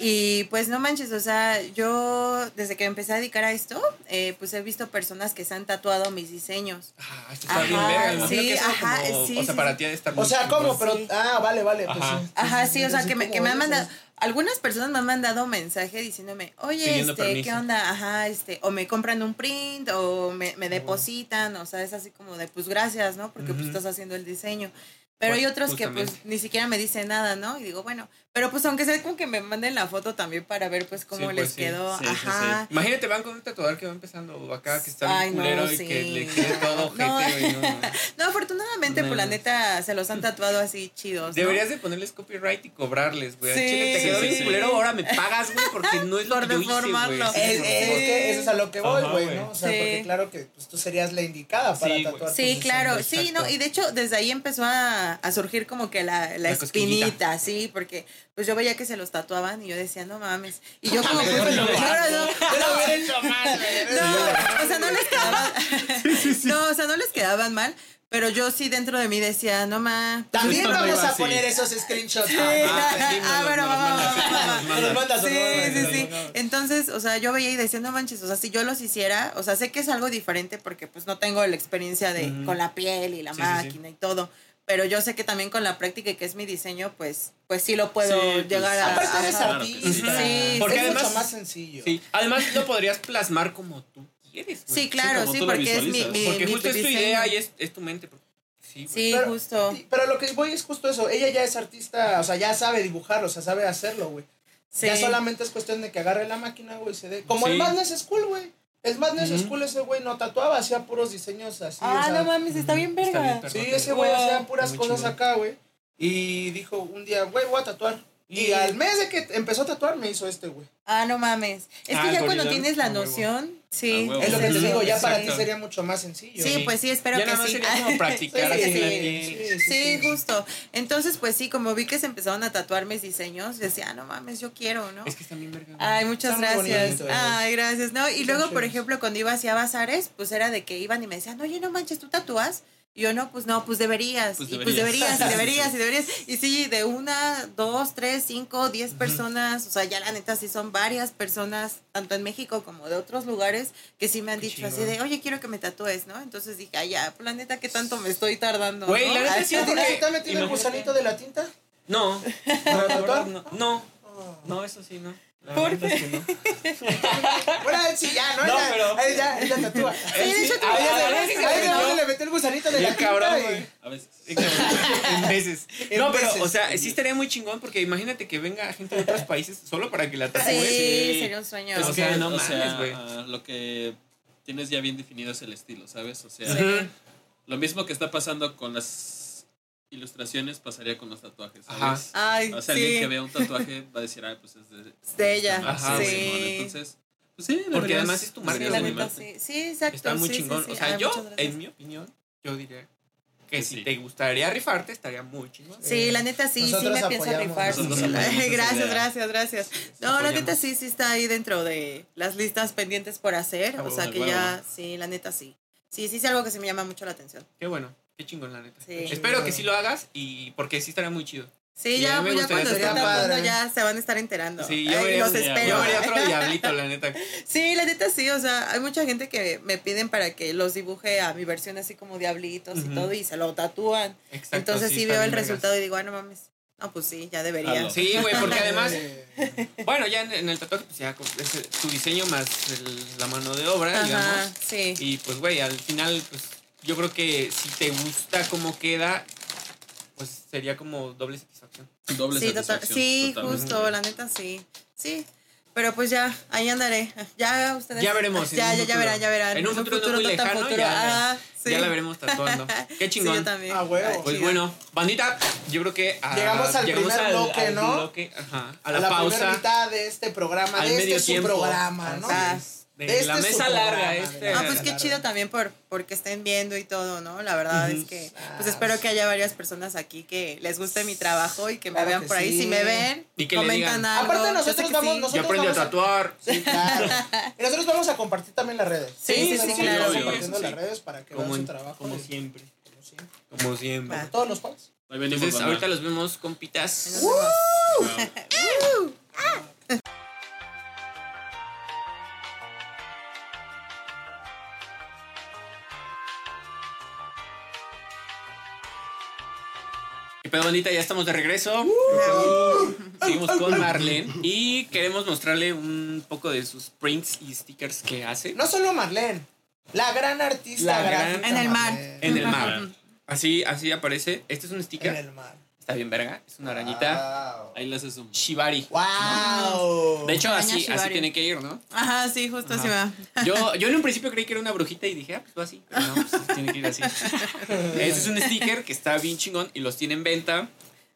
Y pues no manches, o sea, yo desde que me empecé a dedicar a esto, eh, pues he visto personas que se han tatuado mis diseños. Ah, esto está Ajá, bien verga. sí, que eso ajá, como- sí, O sea, sí, para sí. ti de estar O sea. ¿cómo? Pero, Sí. ah, vale, vale. Pues, Ajá. sí. Ajá, sí, o sea, que me, que me han mandado, algunas personas me han mandado mensaje diciéndome, oye, Pidiendo este, permiso. ¿qué onda? Ajá, este, o me compran un print, o me, me depositan, o sea, es así como de, pues gracias, ¿no? Porque pues estás haciendo el diseño. Pero hay Pues, otros que pues ni siquiera me dicen nada, ¿no? Y digo, bueno, pero pues aunque sea como que me manden la foto también para ver pues cómo Sí, les pues, sí. quedó, Sí, sí, ajá. Imagínate, van con un tatuador que va empezando acá, que está Ay, bien no, culero y sí, que le quede no. todo No. güey. No, no. No, afortunadamente, pues la No. neta se los han tatuado así chidos. ¿no? Deberías de ponerles copyright y cobrarles, güey. Chile te quedó sí, bien sí. culero, ahora me pagas, güey, porque no es lo Por que yo hice, güey. deformarlo. Sí, Es, no. es que eso es a lo que voy, güey. ¿no? O sea, Sí. porque claro que pues, tú serías la indicada para tatuar. Sí, claro, sí, exacto. no, y de hecho desde ahí empezó a, a surgir como que la, la, La cosquillita. espinita, sí, porque pues yo veía que se los tatuaban y yo decía, no mames, y yo como pues, no, no, no, o sea, no les quedaban, no, o sea, no les quedaban mal, pero yo sí dentro de mí decía, no ma, También vamos a poner esos screenshots. Sí. Ah, Ah, bueno, nos va, va, mandas, va, sí, Sí, sí. Entonces, o sea, yo veía y decía, no manches, o sea, si yo los hiciera, o sea, sé que es algo diferente porque pues no tengo la experiencia de con la piel y la Sí, sí, sí. máquina y todo, pero yo sé que también con la práctica y que es mi diseño, pues pues sí lo puedo Sí, pues, llegar a Aparte eres. Claro artista. Sí, Porque es además- mucho más sencillo. Sí, además lo podrías plasmar como tú quieres. Sí, claro, sí, porque es mi, Porque mi justo es tu idea y es, es tu mente. Sí. Sí, Pero- justo. Pero lo que voy es justo eso. Ella ya es artista, o sea, ya sabe dibujar, o sea, sabe hacerlo, güey. Sí. Ya solamente es cuestión de que agarre la máquina, güey, se dé. Como el. Madness School, güey. El Madness Ujú. School, ese güey no tatuaba, hacía puros diseños así. Ah, o sea, no mames, está bien Está bien, verga. Sí, ese güey hacía puras cosas acá, güey. Y dijo un día, güey, voy a tatuar. Y Y- al mes de que empezó a tatuar, me hizo este, güey. Ah, no mames. Es Ah, que el ya cuando tienes la A huevo. noción, sí. A huevo. Es lo que te digo, ya para ti sería mucho más sencillo. Sí, Sí. pues sí, espero ya que nada más sí. sería como practicar Sí, así en la sí. piel. Sí, justo. Entonces, pues sí, como vi que se empezaron a tatuar mis diseños, decía, ah, no mames, yo quiero, ¿no? Es que está bien verga. Ay, muchas gracias. Ay, gracias, ¿no? Y luego, por ejemplo, cuando iba hacia bazares, pues era de que iban y me decían, oye, no manches, ¿tú tatúas? Y yo, no, pues no, pues deberías. Pues y pues deberías. y deberías, y deberías. Y sí, de una, dos, tres, cinco, diez personas, o sea, ya la neta sí son varias personas, tanto en México como de otros lugares, que sí me han Qué dicho así de, oye, quiero que me tatúes, ¿no? Entonces dije, ay, ya, pues la neta, ¿qué tanto me estoy tardando? Güey, ¿no? la neta sí, ¿Ya porque- te está metiendo el gusanito de la tinta? No, ¿Para no, no, no, Oh. no, eso sí, no. ¿Por es que no. Bueno, sí, ya, ¿no? No, Ella- pero- Ella, ella tatúa. Sí, de hecho, tú Ah, A sí, sí, yo- le metió el gusanito de la tinta. cabrón, güey. A veces. en veces. No, pero, o sea, sí estaría muy chingón porque imagínate que venga gente de otros países solo para que la Sí, tatúes. sería un sueño. O que, sea, no o mames, güey. lo que tienes ya bien definido es el estilo, ¿sabes? O sea, lo mismo que está pasando con las ilustraciones pasaría con los tatuajes, Ajá. ¿sabes? Ay, O sea, sí. alguien que vea un tatuaje va a decir, ah, pues es de, Es de ella. Ajá, sí. Simón. Entonces, pues sí, Porque deberías- además es tu marca, Sí, la neta, sí. Sí, exacto. Está muy sí, chingón. sí. O sea, Ay, yo, en mi opinión, yo diría que si te gustaría rifarte, estaría muy chingón. Sí, la neta sí, sí me pienso rifar. la- gracias, gracias, gracias. No, la neta sí, sí está ahí dentro de las listas pendientes por hacer. O sea que ya, sí, la neta sí. Sí, sí es algo que se me llama mucho la atención. Qué bueno, qué chingón, la neta. Sí. Espero que sí lo hagas y porque sí estaría muy chido. Sí, ya, me ya cuando esté ya se van a estar enterando. Sí, Ay, yo vería, los espero. yo vería otro diablito, la neta. Sí, la neta sí, o sea, hay mucha gente que me piden para que los dibuje a mi versión así como diablitos y todo y se lo tatúan. Exacto, Entonces sí, veo el vergas. resultado y digo, ah, no mames. No, pues sí, ya debería. Sí, güey, porque además, Eh, bueno, ya en, en el tatuaje, pues ya es el- tu diseño más el- la mano de obra, Ajá, digamos. sí. Y pues, güey, al final, pues yo creo que si te gusta cómo queda, pues sería como doble satisfacción. Doble Sí, total- satisfacción. sí totalmente. justo, la neta sí. Sí. Pero pues ya, ahí andaré. Ya ustedes. Ya veremos. Ya, ya, ya futuro. verán, ya verán. En un futuro, no muy lejano, futuro. ya, Ah, sí. ya la veremos tatuando. Qué Sí, chingón. yo también. Ah, huevo. Pues chido. bueno, bandita, yo creo que ah, Llegamos al primer bloque, al ¿no? bloque, ajá, a a la, la, primera pausa. mitad de este programa, al de este medio su programa, ¿no? Ah. De Este la es su mesa larga, este. Ah, pues qué chido también por porque estén viendo y todo, ¿no? La verdad es que pues Ah, espero sí. que haya varias personas aquí que les guste mi trabajo y que me Claro vean que por ahí. Si me ven, Y que le comentan digan. algo. Aparte nosotros que vamos- sí. nosotros- Yo aprendí a vamos a- tatuar. Sí, claro. Y nosotros vamos a compartir también las redes. Sí, sí, sí, claro. Obvio, compartiendo las redes para que Como, vean su trabajo. como y- siempre. como siempre. Como siempre. Todos los venimos, Entonces, ahorita los vemos, compitas. Ahí nos vemos. Chao. ¿Qué pedo, bandita? Ya estamos de regreso. Seguimos con Marlene. Y queremos mostrarle un poco de sus prints y stickers que hace No solo Marlene, la gran artista La gran- En el mar. En el mar. Así, así aparece. Este es un En sticker. el mar. Está bien, verga. Es una arañita. Wow. Ahí le haces un. Shibari. Wow. De hecho, así, así tiene que ir, ¿no? Ajá, sí, justo así va. Yo, yo en un principio creí que era una brujita y dije, ah, pues va así. Pero no, pues tiene que ir así. Este es un sticker que está bien chingón y los tiene en venta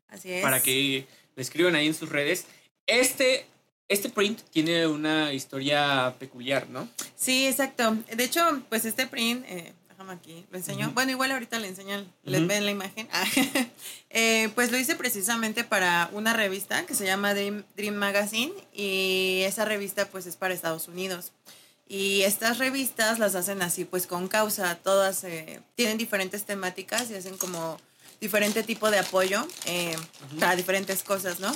Así es. para que lo escriban ahí en sus redes. Este, este print tiene una historia peculiar, ¿no? Sí, exacto. De hecho, pues este print, eh, déjame aquí, lo enseño. Bueno, igual ahorita le enseño, les Ujú. ven la imagen. Ah, eh, pues lo hice precisamente para una revista que se llama Dream, Dream Magazine y esa revista pues es para Estados Unidos. Y estas revistas las hacen así, pues con causa, todas eh, tienen diferentes temáticas y hacen como diferente tipo de apoyo eh, para diferentes cosas, ¿no?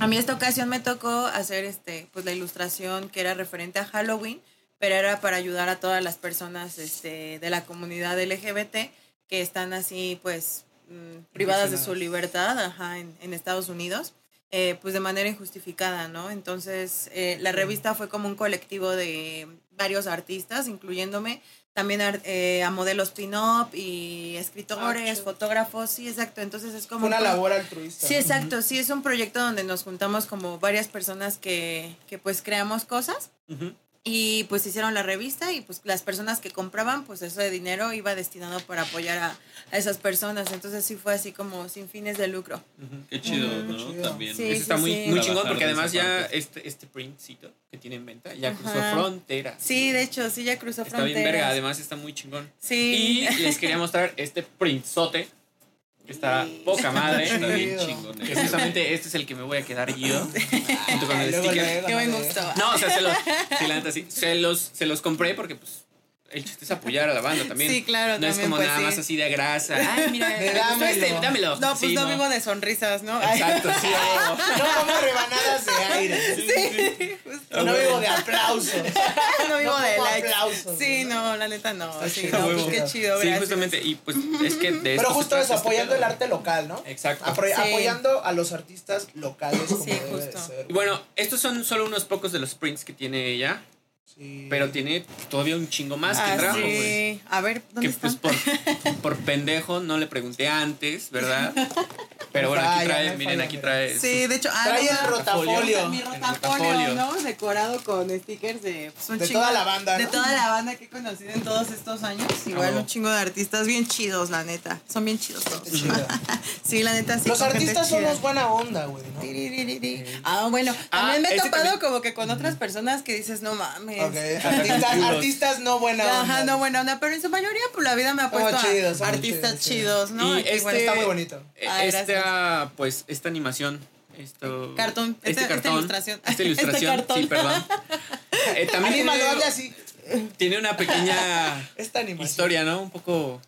A mí esta ocasión me tocó hacer este, pues la ilustración que era referente a Halloween, pero era para ayudar a todas las personas este, de la comunidad LGBT que están así, pues, mm, privadas de su libertad ajá, en, en Estados Unidos. eh, pues de manera injustificada, ¿no? Entonces, eh, la revista fue como un colectivo de varios artistas, incluyéndome también ar- eh, a modelos pin-up y escritores, Ah, fotógrafos, sí, exacto. Entonces es como... Una un- labor altruista. Sí, exacto, sí, es un proyecto donde nos juntamos como varias personas que, que pues creamos cosas Ujú. Y pues hicieron la revista y pues las personas que compraban, pues eso de dinero iba destinado para apoyar a, a esas personas. Entonces sí fue así como sin fines de lucro. Qué chido, ¿no? chido. También. Sí, Eso está muy, sí. muy chingón porque de además ya este, este printcito que tiene en venta ya cruzó Ajá. fronteras. Sí, de hecho, sí, ya cruzó Está bien fronteras. verga, además está muy chingón. Sí. Y les quería mostrar este printzote que está poca madre. Está bien chingón. Que justamente este es el que me voy a quedar yo. junto con el luego, sticker. luego, Qué buen gusto. No, o sea, se los, sí, la neta, sí. Se los, se los compré porque, pues, el chiste es apoyar a la banda también. Sí, claro, No es como pues, nada sí. más así de grasa. Ay, mira, dámelo. este, dámelo. No, pues Sí, no, vivo de sonrisas, ¿no? Exacto, sí. huevo. No como rebanadas de aire. Justo. No vivo de aplausos. no vivo No de likes. aplausos, Sí, ¿no? no, la neta no. Está Sí, chido. no, pues qué chido, Sí, gracias. justamente. Y pues es que de Pero justo eso, este apoyando el arte local, ¿no? Exacto. Apro- Sí. Apoyando a los artistas locales como Sí, debe de justo. ser. Y bueno, estos son solo unos pocos de los prints que tiene ella. Sí. Pero tiene todavía un chingo más que Ah, trajo, sí. güey. A ver, ¿dónde Que pues por, por pendejo no le pregunté antes, ¿verdad? Pero bueno, No aquí trae, miren, aquí trae. Sí, de hecho, Trae el rotafolio. Mi rotafolio. ¿no? Decorado con stickers de pues, un De chingo toda la banda, De ¿no? toda la banda que he conocido en todos estos años. Igual Oh. un chingo de artistas bien chidos, la neta. Son bien chidos todos. Sí, la neta sí. Los artistas somos buena onda, güey, ¿no? Ah, bueno, Ah, también me he topado como que con otras personas que dices, no mames. Ok, artistas, no buena onda. Ajá, no, buena onda, pero en su mayoría, pues la vida me ha puesto artistas chidos, ¿no? Y este- bueno, Está muy bonito. Eh, Pues, esta animación. Esto, Cartón, Este esta- esta cartón. ilustración. Esta ilustración. Este cartón. Sí, perdón. Eh, también tiene, así. tiene una pequeña Esta historia, ¿no? Un poco.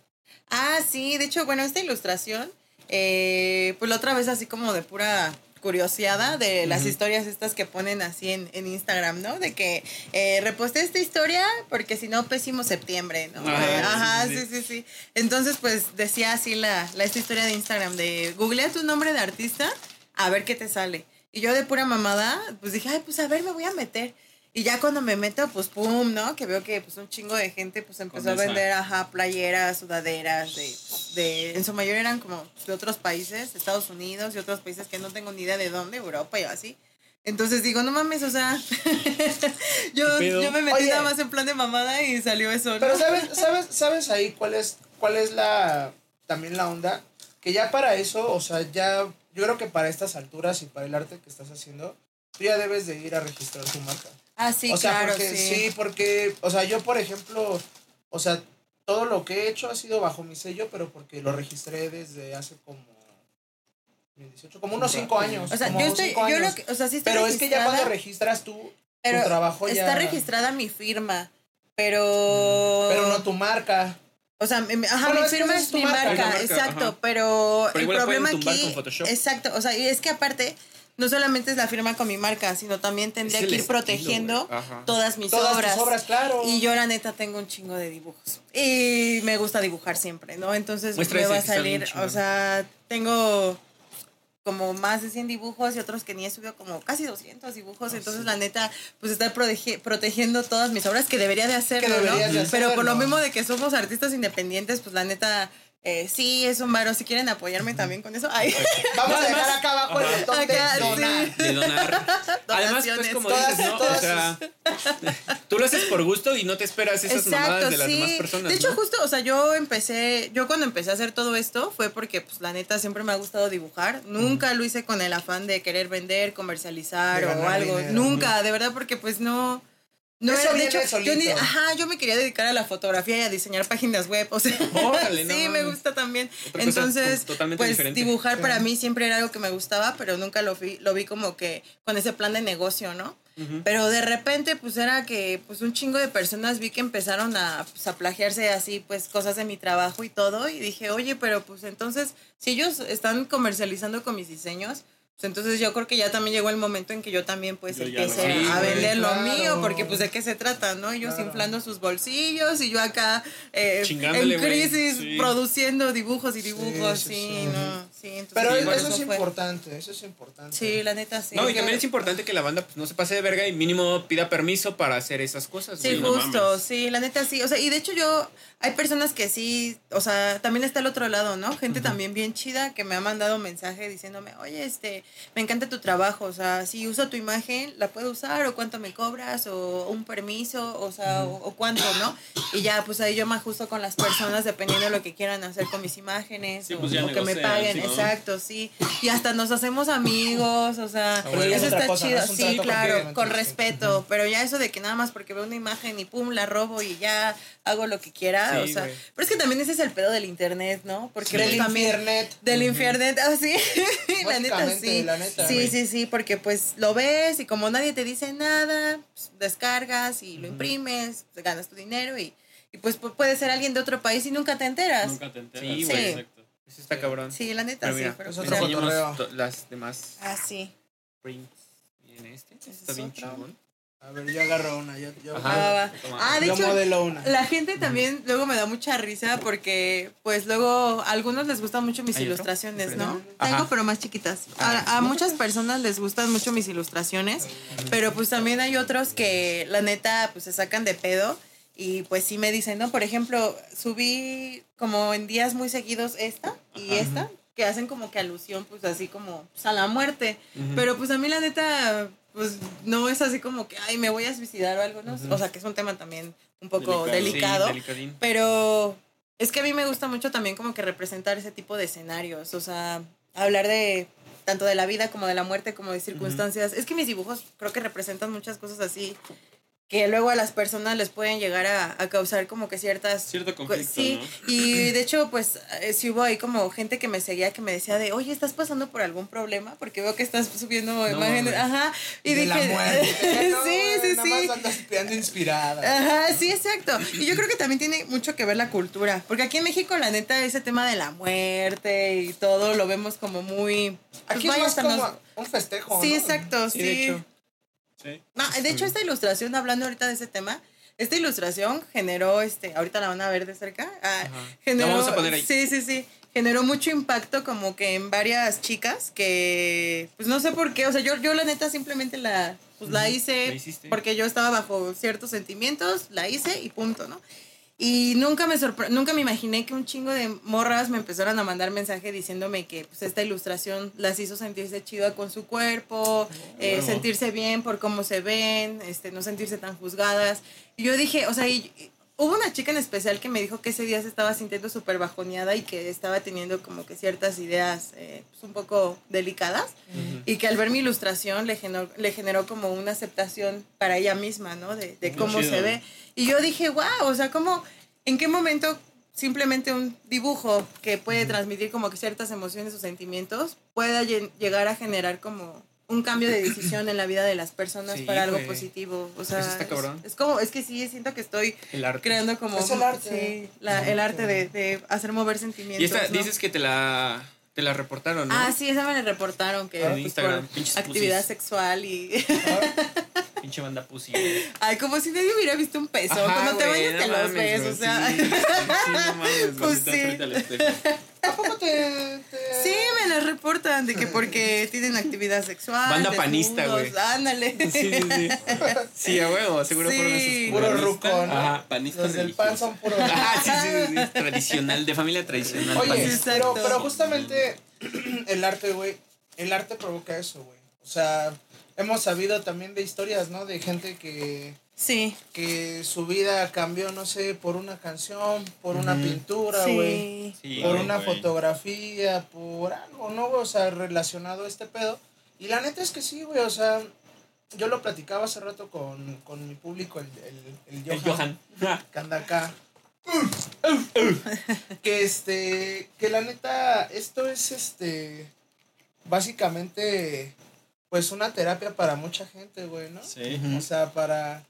Ah, sí, de hecho, bueno, esta ilustración, eh, pues la otra vez así como de pura curiosidad de las historias estas que ponen así en, en Instagram, ¿no? De que eh, reposté esta historia porque si no, pésimo septiembre, ¿no? Ajá, Eh, Ajá, sí, sí, sí, sí, sí, Entonces, pues decía así la, la esta historia de Instagram de googlea tu nombre de artista a ver qué te sale. Y yo de pura mamada, pues dije, ay, pues a ver, me voy a meter. Y ya cuando me meto, pues pum, ¿no? Que veo que pues un chingo de gente pues empezó a vender, ajá, playeras, sudaderas, de, de, en su mayoría eran como de otros países, Estados Unidos y otros países que no tengo ni idea de dónde, Europa y así. Entonces digo, no mames, o sea, yo, yo me metí Oye. nada más en plan de mamada y salió eso, ¿no? Pero sabes, sabes, sabes ahí cuál es, cuál es la también la onda, que ya para eso, o sea, ya yo creo que para estas alturas y para el arte que estás haciendo, tú ya debes de ir a registrar tu marca. Ah, sí, o sea, claro, porque sí. sí, porque, o sea, yo por ejemplo, o sea, todo lo que he hecho ha sido bajo mi sello, pero porque lo registré desde hace como 2018, como unos cinco años. O sea, como yo estoy, yo lo que, o sea, sí estoy Pero es que ya cuando registras tú pero tu trabajo ya está registrada mi firma, pero... pero no tu marca. O sea, mi- ajá, Bueno, mi firma es, es tu mi marca. exacto, ajá. pero, Pero el problema aquí, con exacto, o sea, y es que aparte no solamente es la firma con mi marca, sino también tendría que ir estilo, protegiendo todas mis Todas obras. tus obras, claro. Y yo la neta tengo un chingo de dibujos. Y me gusta dibujar siempre, ¿no? Entonces Muestra me va a salir, o sea, tengo como más de 100 dibujos y otros que ni he subido como casi 200 dibujos. Entonces, la neta, pues estar protegiendo todas mis obras, que debería de hacerlo, ¿no? Pero por lo mismo de que somos artistas independientes, pues la neta, eh, sí, es un varo. Si quieren apoyarme también con eso, Vamos a dejar acá abajo el botón de donar. sí. De donar. Además, pues como Todas- dices, ¿no? todas o sea, tú lo haces por gusto y no te esperas esas mamadas de las demás personas. De hecho, ¿no? justo, o sea, yo empecé, yo cuando empecé a hacer todo esto fue porque, pues, la neta, siempre me ha gustado dibujar. Nunca lo hice con el afán de querer vender, comercializar De o algo. dinero. Nunca, de verdad, porque, pues, no... No Eso hecho, yo ni, ajá, yo me quería dedicar a la fotografía y a diseñar páginas web, o sea, Órale, sí, me gusta también. Otra Entonces, pues diferente. dibujar para mí siempre era algo que me gustaba, pero nunca lo vi, lo vi como que con ese plan de negocio, ¿no? Pero de repente, pues era que pues un chingo de personas vi que empezaron a, pues, a plagiarse así, pues cosas de mi trabajo y todo. Y dije, oye, pero pues entonces, si ellos están comercializando con mis diseños, entonces yo creo que ya también llegó el momento en que yo también pues Yo no. Sí, a vender lo claro. mío, porque pues de qué se trata, ¿no? Ellos Claro. inflando sus bolsillos y yo acá eh, en crisis Sí. produciendo dibujos y dibujos, Sí, sí, sí, sí. no, sí. entonces, Pero eso es fue. importante, eso es importante. Sí, la neta sí. No, y también es importante que la banda pues, no se pase de verga y mínimo pida permiso para hacer esas cosas. Sí, no justo, sí, la neta sí. O sea, y de hecho yo, hay personas que sí, o sea, también está el otro lado, ¿no? Gente también bien chida que me ha mandado mensaje diciéndome, oye, este, me encanta tu trabajo, o sea, si uso tu imagen, ¿la puedo usar? ¿O cuánto me cobras? ¿O un permiso? O sea, o, o cuánto, ¿no? Y ya, pues ahí yo me ajusto con las personas dependiendo de lo que quieran hacer con mis imágenes Sí, o, pues que me paguen, ¿sí, no? exacto, sí. Y hasta nos hacemos amigos, o sea, Pero eso está cosa, ¿no? chido. Es Sí, claro, con respeto, pero ya eso de que nada más porque veo una imagen y pum, la robo y ya hago lo que quiera, Sí, o sea, güey. pero es que también ese es el pedo del internet, ¿no? Porque Del también internet. del infiernet, ah, sí, la neta sí. la neta, sí, sí, sí, porque pues lo ves y como nadie te dice nada, pues, descargas y lo imprimes, pues, ganas tu dinero y, y pues pu- puede ser alguien de otro país y nunca te enteras. Nunca te enteras. Sí, güey. Exacto. Eso está cabrón. Sí, la neta Pero sí, mira, pero es pues, las demás Ah, sí. prints. Este. Está es bien chingón. A ver, yo agarro una, yo, yo, Ajá. Ah, va. Toma. Ah, de yo hecho, modelo una. La gente también luego me da mucha risa porque pues luego a algunos les gustan mucho mis ilustraciones, ¿no? Ajá. Tengo pero más chiquitas. A, a muchas personas les gustan mucho mis ilustraciones, pero pues también hay otros que la neta pues se sacan de pedo y pues sí me dicen, ¿no? Por ejemplo, subí como en días muy seguidos esta y Ajá. esta que hacen como que alusión pues así como pues, a la muerte, pero pues a mí la neta pues no es así como que ay me voy a suicidar o algo, ¿no? O sea, que es un tema también un poco Delicado. delicado. Sí, delicadín. Pero es que a mí me gusta mucho también como que representar ese tipo de escenarios, o sea, hablar de tanto de la vida como de la muerte, como de circunstancias. Es que mis dibujos creo que representan muchas cosas así que luego a las personas les pueden llegar a, a causar como que ciertas... Cierto conflicto, Sí, ¿no? y de hecho, pues, eh, sí hubo ahí como gente que me seguía que me decía de, oye, ¿estás pasando por algún problema? Porque veo que estás subiendo imágenes. Ajá. Y de dije, la muerte. No, sí, sí, nada sí. más andas pidiendo inspirada. Ajá, sí, exacto. Y yo creo que también tiene mucho que ver la cultura. Porque aquí en México, la neta, ese tema de la muerte y todo lo vemos como muy. pues Aquí es más hasta como nos- un festejo. Sí, ¿no? exacto, Sí, sí. de hecho. Sí. No, de hecho, esta ilustración, hablando ahorita de ese tema, esta ilustración generó, este, ahorita la van a ver de cerca. ah, generó, La vamos a poner ahí. Sí, sí, sí. Generó mucho impacto como que en varias chicas que, pues no sé por qué, o sea, yo, yo la neta simplemente la, pues la hice La porque yo estaba bajo ciertos sentimientos, la hice y punto, ¿no? Y nunca me sorpre- nunca me imaginé que un chingo de morras me empezaran a mandar mensaje diciéndome que pues, esta ilustración las hizo sentirse chida con su cuerpo, eh, sentirse bien por cómo se ven, este, no sentirse tan juzgadas. Y yo dije, o sea, y hubo una chica en especial que me dijo que ese día se estaba sintiendo súper bajoneada y que estaba teniendo como que ciertas ideas eh, pues, un poco delicadas y que al ver mi ilustración le generó, le generó como una aceptación para ella misma, ¿no? De, cómo chido. se ve. Y yo dije, wow, o sea, ¿cómo, en qué momento simplemente un dibujo que puede transmitir como que ciertas emociones o sentimientos pueda lle- llegar a generar como un cambio de decisión en la vida de las personas Sí, para algo positivo. O sea, Eso está es- cabrón. Es, como, es que sí, siento que estoy El arte. creando como... Es el arte. Sí, la- el arte de, de hacer mover sentimientos. Y esta, ¿no? dices que te la, te la reportaron, ¿no? Ah, sí, esa me la reportaron que En pues, Instagram, por actividad sexual y Pinche banda pussy. ay, como si nadie hubiera visto un peso. Ajá, Cuando te güey, bañas te los mames, ves, güey, o sea. sí. Sí, no mames, güey. Pues Estás sí. frente al espejo. ¿Tampoco te, te- Sí, me las reportan de que porque tienen actividad sexual. Banda panista, güey. Ándale. Sí, sí, sí. Sí, a huevo, seguro Sí. fueron esos Puro ruco, ¿no? Ajá. Panista Los del pan son puro. Ajá, sí, sí, sí, sí. Tradicional, de familia tradicional. Oye, panista. pero, pero justamente el arte, güey, el arte provoca eso, güey. O sea, hemos sabido también de historias, ¿no? De gente que, Sí. que su vida cambió, no sé, por una canción, por una pintura, güey. Sí. Sí, por una fotografía, por algo, ¿no? O sea, relacionado a este pedo. Y la neta es que sí, güey, o sea, yo lo platicaba hace rato con, con mi público, el, el, el El Johan, Johan. que anda acá. que este, que la neta, esto es este, básicamente, pues una terapia para mucha gente, güey, ¿no? Sí. O sea, para.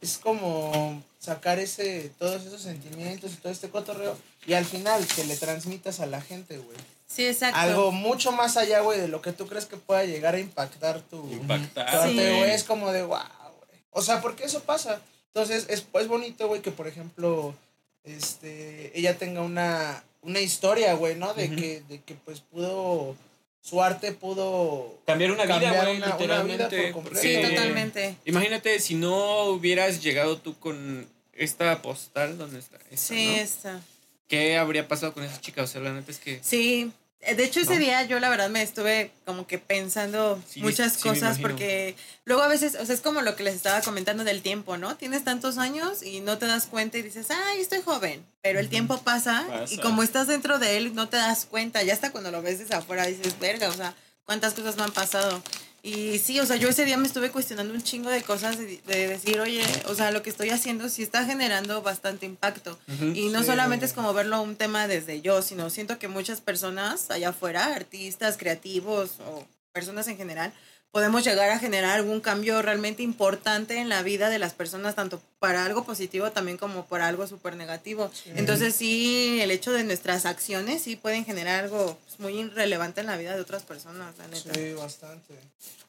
Es como sacar ese todos esos sentimientos y todo este cotorreo. Y al final que le transmitas a la gente, güey. Sí, exacto. algo mucho más allá, güey, de lo que tú crees que pueda llegar a impactar tu, Impactar, tu arte, Sí. güey. Es como de, wow, güey. O sea, porque eso pasa. Entonces, es, es bonito, güey, que por ejemplo, este, ella tenga una, una historia, güey, ¿no? De, que, de que, pues, pudo, su arte pudo Cambiar una vida, Cambiar güey, una- una vida literalmente. por completo. Sí, totalmente. Imagínate si no hubieras llegado tú con esta postal donde está. esta, Sí, ¿no? está. ¿Qué habría pasado con esa chica? O sea, la neta es que. Sí, de hecho ese ¿No? día yo la verdad me estuve como que pensando Sí, muchas sí cosas porque luego a veces, o sea, es como lo que les estaba comentando del tiempo, ¿no? Tienes tantos años y no te das cuenta y dices, ay, estoy joven, pero el tiempo pasa, y Pasa. como estás dentro de él no te das cuenta, ya hasta cuando lo ves desde afuera dices, verga, o sea, cuántas cosas me han pasado. Y sí, o sea, yo ese día me estuve cuestionando un chingo de cosas, de, de decir, oye, o sea, lo que estoy haciendo sí está generando bastante impacto. Y no Sí. solamente es como verlo un tema desde yo, sino siento que muchas personas allá afuera, artistas, creativos o personas en general, podemos llegar a generar algún cambio realmente importante en la vida de las personas, tanto para algo positivo también como para algo súper negativo. Entonces sí, el hecho de nuestras acciones sí pueden generar algo pues, muy relevante en la vida de otras personas, la neta. Sí, bastante.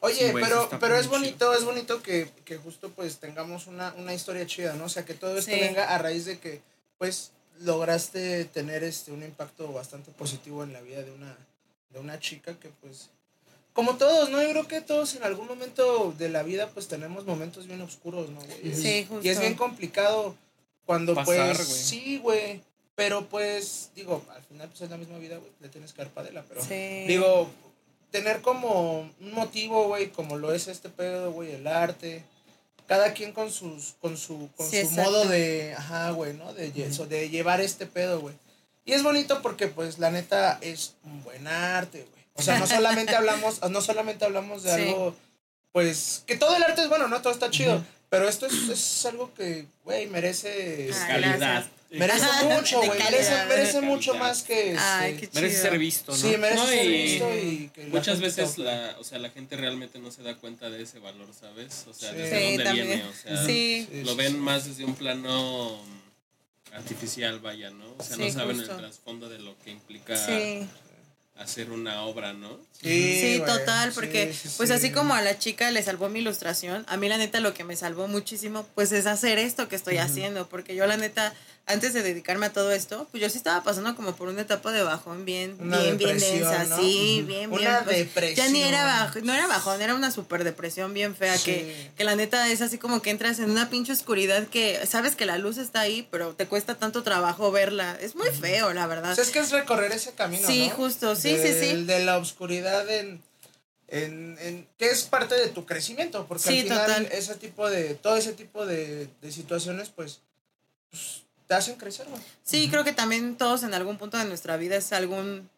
Oye, pero, pero es chido. bonito, es bonito que, que justo pues tengamos una, una historia chida, ¿no? O sea, que todo esto Sí. venga a raíz de que pues lograste tener este un impacto bastante positivo en la vida de una, de una chica que pues como todos, ¿no? Yo creo que todos en algún momento de la vida pues tenemos momentos bien oscuros, ¿no, güey? Sí, Y es justo. bien complicado cuando Pasar, pues güey. sí, güey. Pero pues digo, al final pues es la misma vida, güey, le tienes que dar padela, pero Sí. Digo, tener como un motivo, güey, como lo es este pedo, güey, el arte. Cada quien con sus, con su, con Sí, su modo de, ajá, güey, ¿no? De, de llevar este pedo, güey. Y es bonito porque, pues, la neta, es un buen arte, güey. O sea, no solamente hablamos, no solamente hablamos de Sí. algo, pues, que todo el arte es bueno, ¿no? Todo está chido. Pero esto es, es algo que, güey, merece... Ah, Calidad. Merece mucho, güey. Merece, merece mucho más que... Ay, este, qué Merece chido. ser visto, ¿no? Sí, merece No, ser y- visto y Muchas veces la, o sea, la gente realmente no se da cuenta de ese valor, ¿sabes? O sea, Sí. desde Sí, dónde también. viene, o sea, Sí. Lo ven más desde un plano artificial, vaya, ¿no? O sea, no saben justo. el trasfondo de lo que implica Sí. Hacer una obra, ¿no? Sí, güey, total, sí, porque sí, pues sí. así como a la chica le salvó mi ilustración, a mí la neta lo que me salvó muchísimo pues es hacer esto que estoy haciendo, porque yo la neta antes de dedicarme a todo esto, pues yo sí estaba pasando como por una etapa de bajón bien, Una bien, bien densa, ¿no? sí, bien, bien. Una pues, depresión. Ya ni era bajo, no era bajón, era una super depresión bien fea Sí. que, que la neta es así como que entras en una pinche oscuridad que sabes que la luz está ahí, pero te cuesta tanto trabajo verla. Es muy feo, la verdad. O sea, es que es recorrer ese camino, Sí, ¿no? justo, sí, sí, sí. Del- De la oscuridad en, en, en- que es parte de tu crecimiento, porque Sí, al final total. ese tipo de, todo ese tipo de, de situaciones, pues, pues, te hacen crecer, güey. Sí, creo que también todos en algún punto de nuestra vida es algún,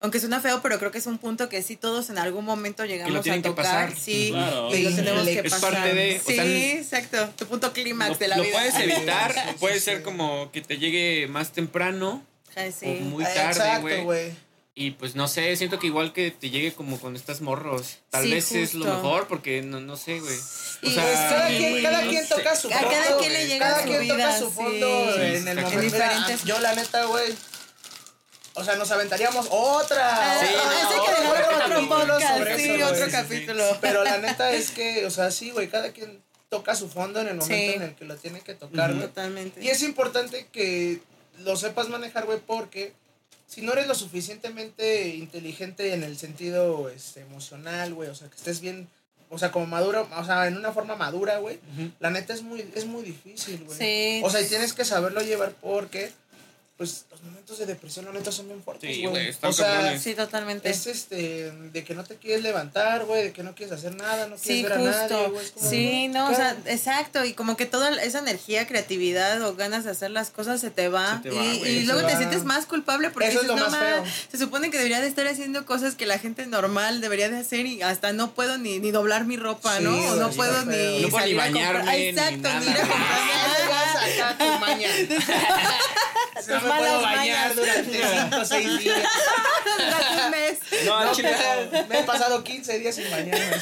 aunque suena feo, pero creo que es un punto que sí todos en algún momento llegamos a tienen que tocar. pasar. Sí, Claro. que lo tenemos que Es pasar. parte de- o sí, sea, exacto. Tu punto clímax Lo, de la lo vida. puedes evitar, Sí, sí, puede sí. ser como que te llegue más temprano Ay, o sí. muy Ah, tarde, Exacto, güey. Y pues no sé, siento que igual que te llegue como cuando estás morros. Tal Sí, vez es lo mejor porque no, no sé, güey. Y O sea, Pues cada Sí, quien, cada no quien sé. toca su A fondo. cada quien le llega cada su quien vida, toca su fondo Sí, en el momento. diferentes- yo la neta, güey. O sea, nos aventaríamos otra. Sí, otra- ese que otro dejar otro capítulo podcast, sobre sí, eso, otro capítulo. Pero la neta es que, o sea, sí, güey, cada quien toca su fondo en el momento Sí. en el que lo tiene que tocar, güey. Totalmente. Y es importante que lo sepas manejar, güey, porque si no eres lo suficientemente inteligente en el sentido este, emocional, güey, o sea, que estés bien, o sea, como maduro, o sea, en una forma madura, güey, la neta es muy, es muy difícil, güey. Sí. O sea, y tienes que saberlo llevar porque, pues, los momentos de depresión, la neta, son bien fuertes, Sí, güey. o sea. Sí, totalmente. es este, de que no te quieres levantar, güey, de que no quieres hacer nada, no quieres Sí, ver a nadie, justo. güey. como, Sí, no, o sea, exacto. Y como que toda esa energía, creatividad o ganas de hacer las cosas se te va. Se te va, y güey, y se luego te sientes más culpable porque Eso es dices, lo no más ma, feo. se supone que debería de estar haciendo cosas que la gente normal debería de hacer y hasta no puedo ni, ni doblar mi ropa, Sí, ¿no? O no puedo ni No puedo ni bañarme, Exacto, ni ir a comprarme acá tu maña. Me malas puedo bañar mañas. durante 5 o 6 días. Durante un mes. No, No, chile, me he pasado 15 días sin bañarme.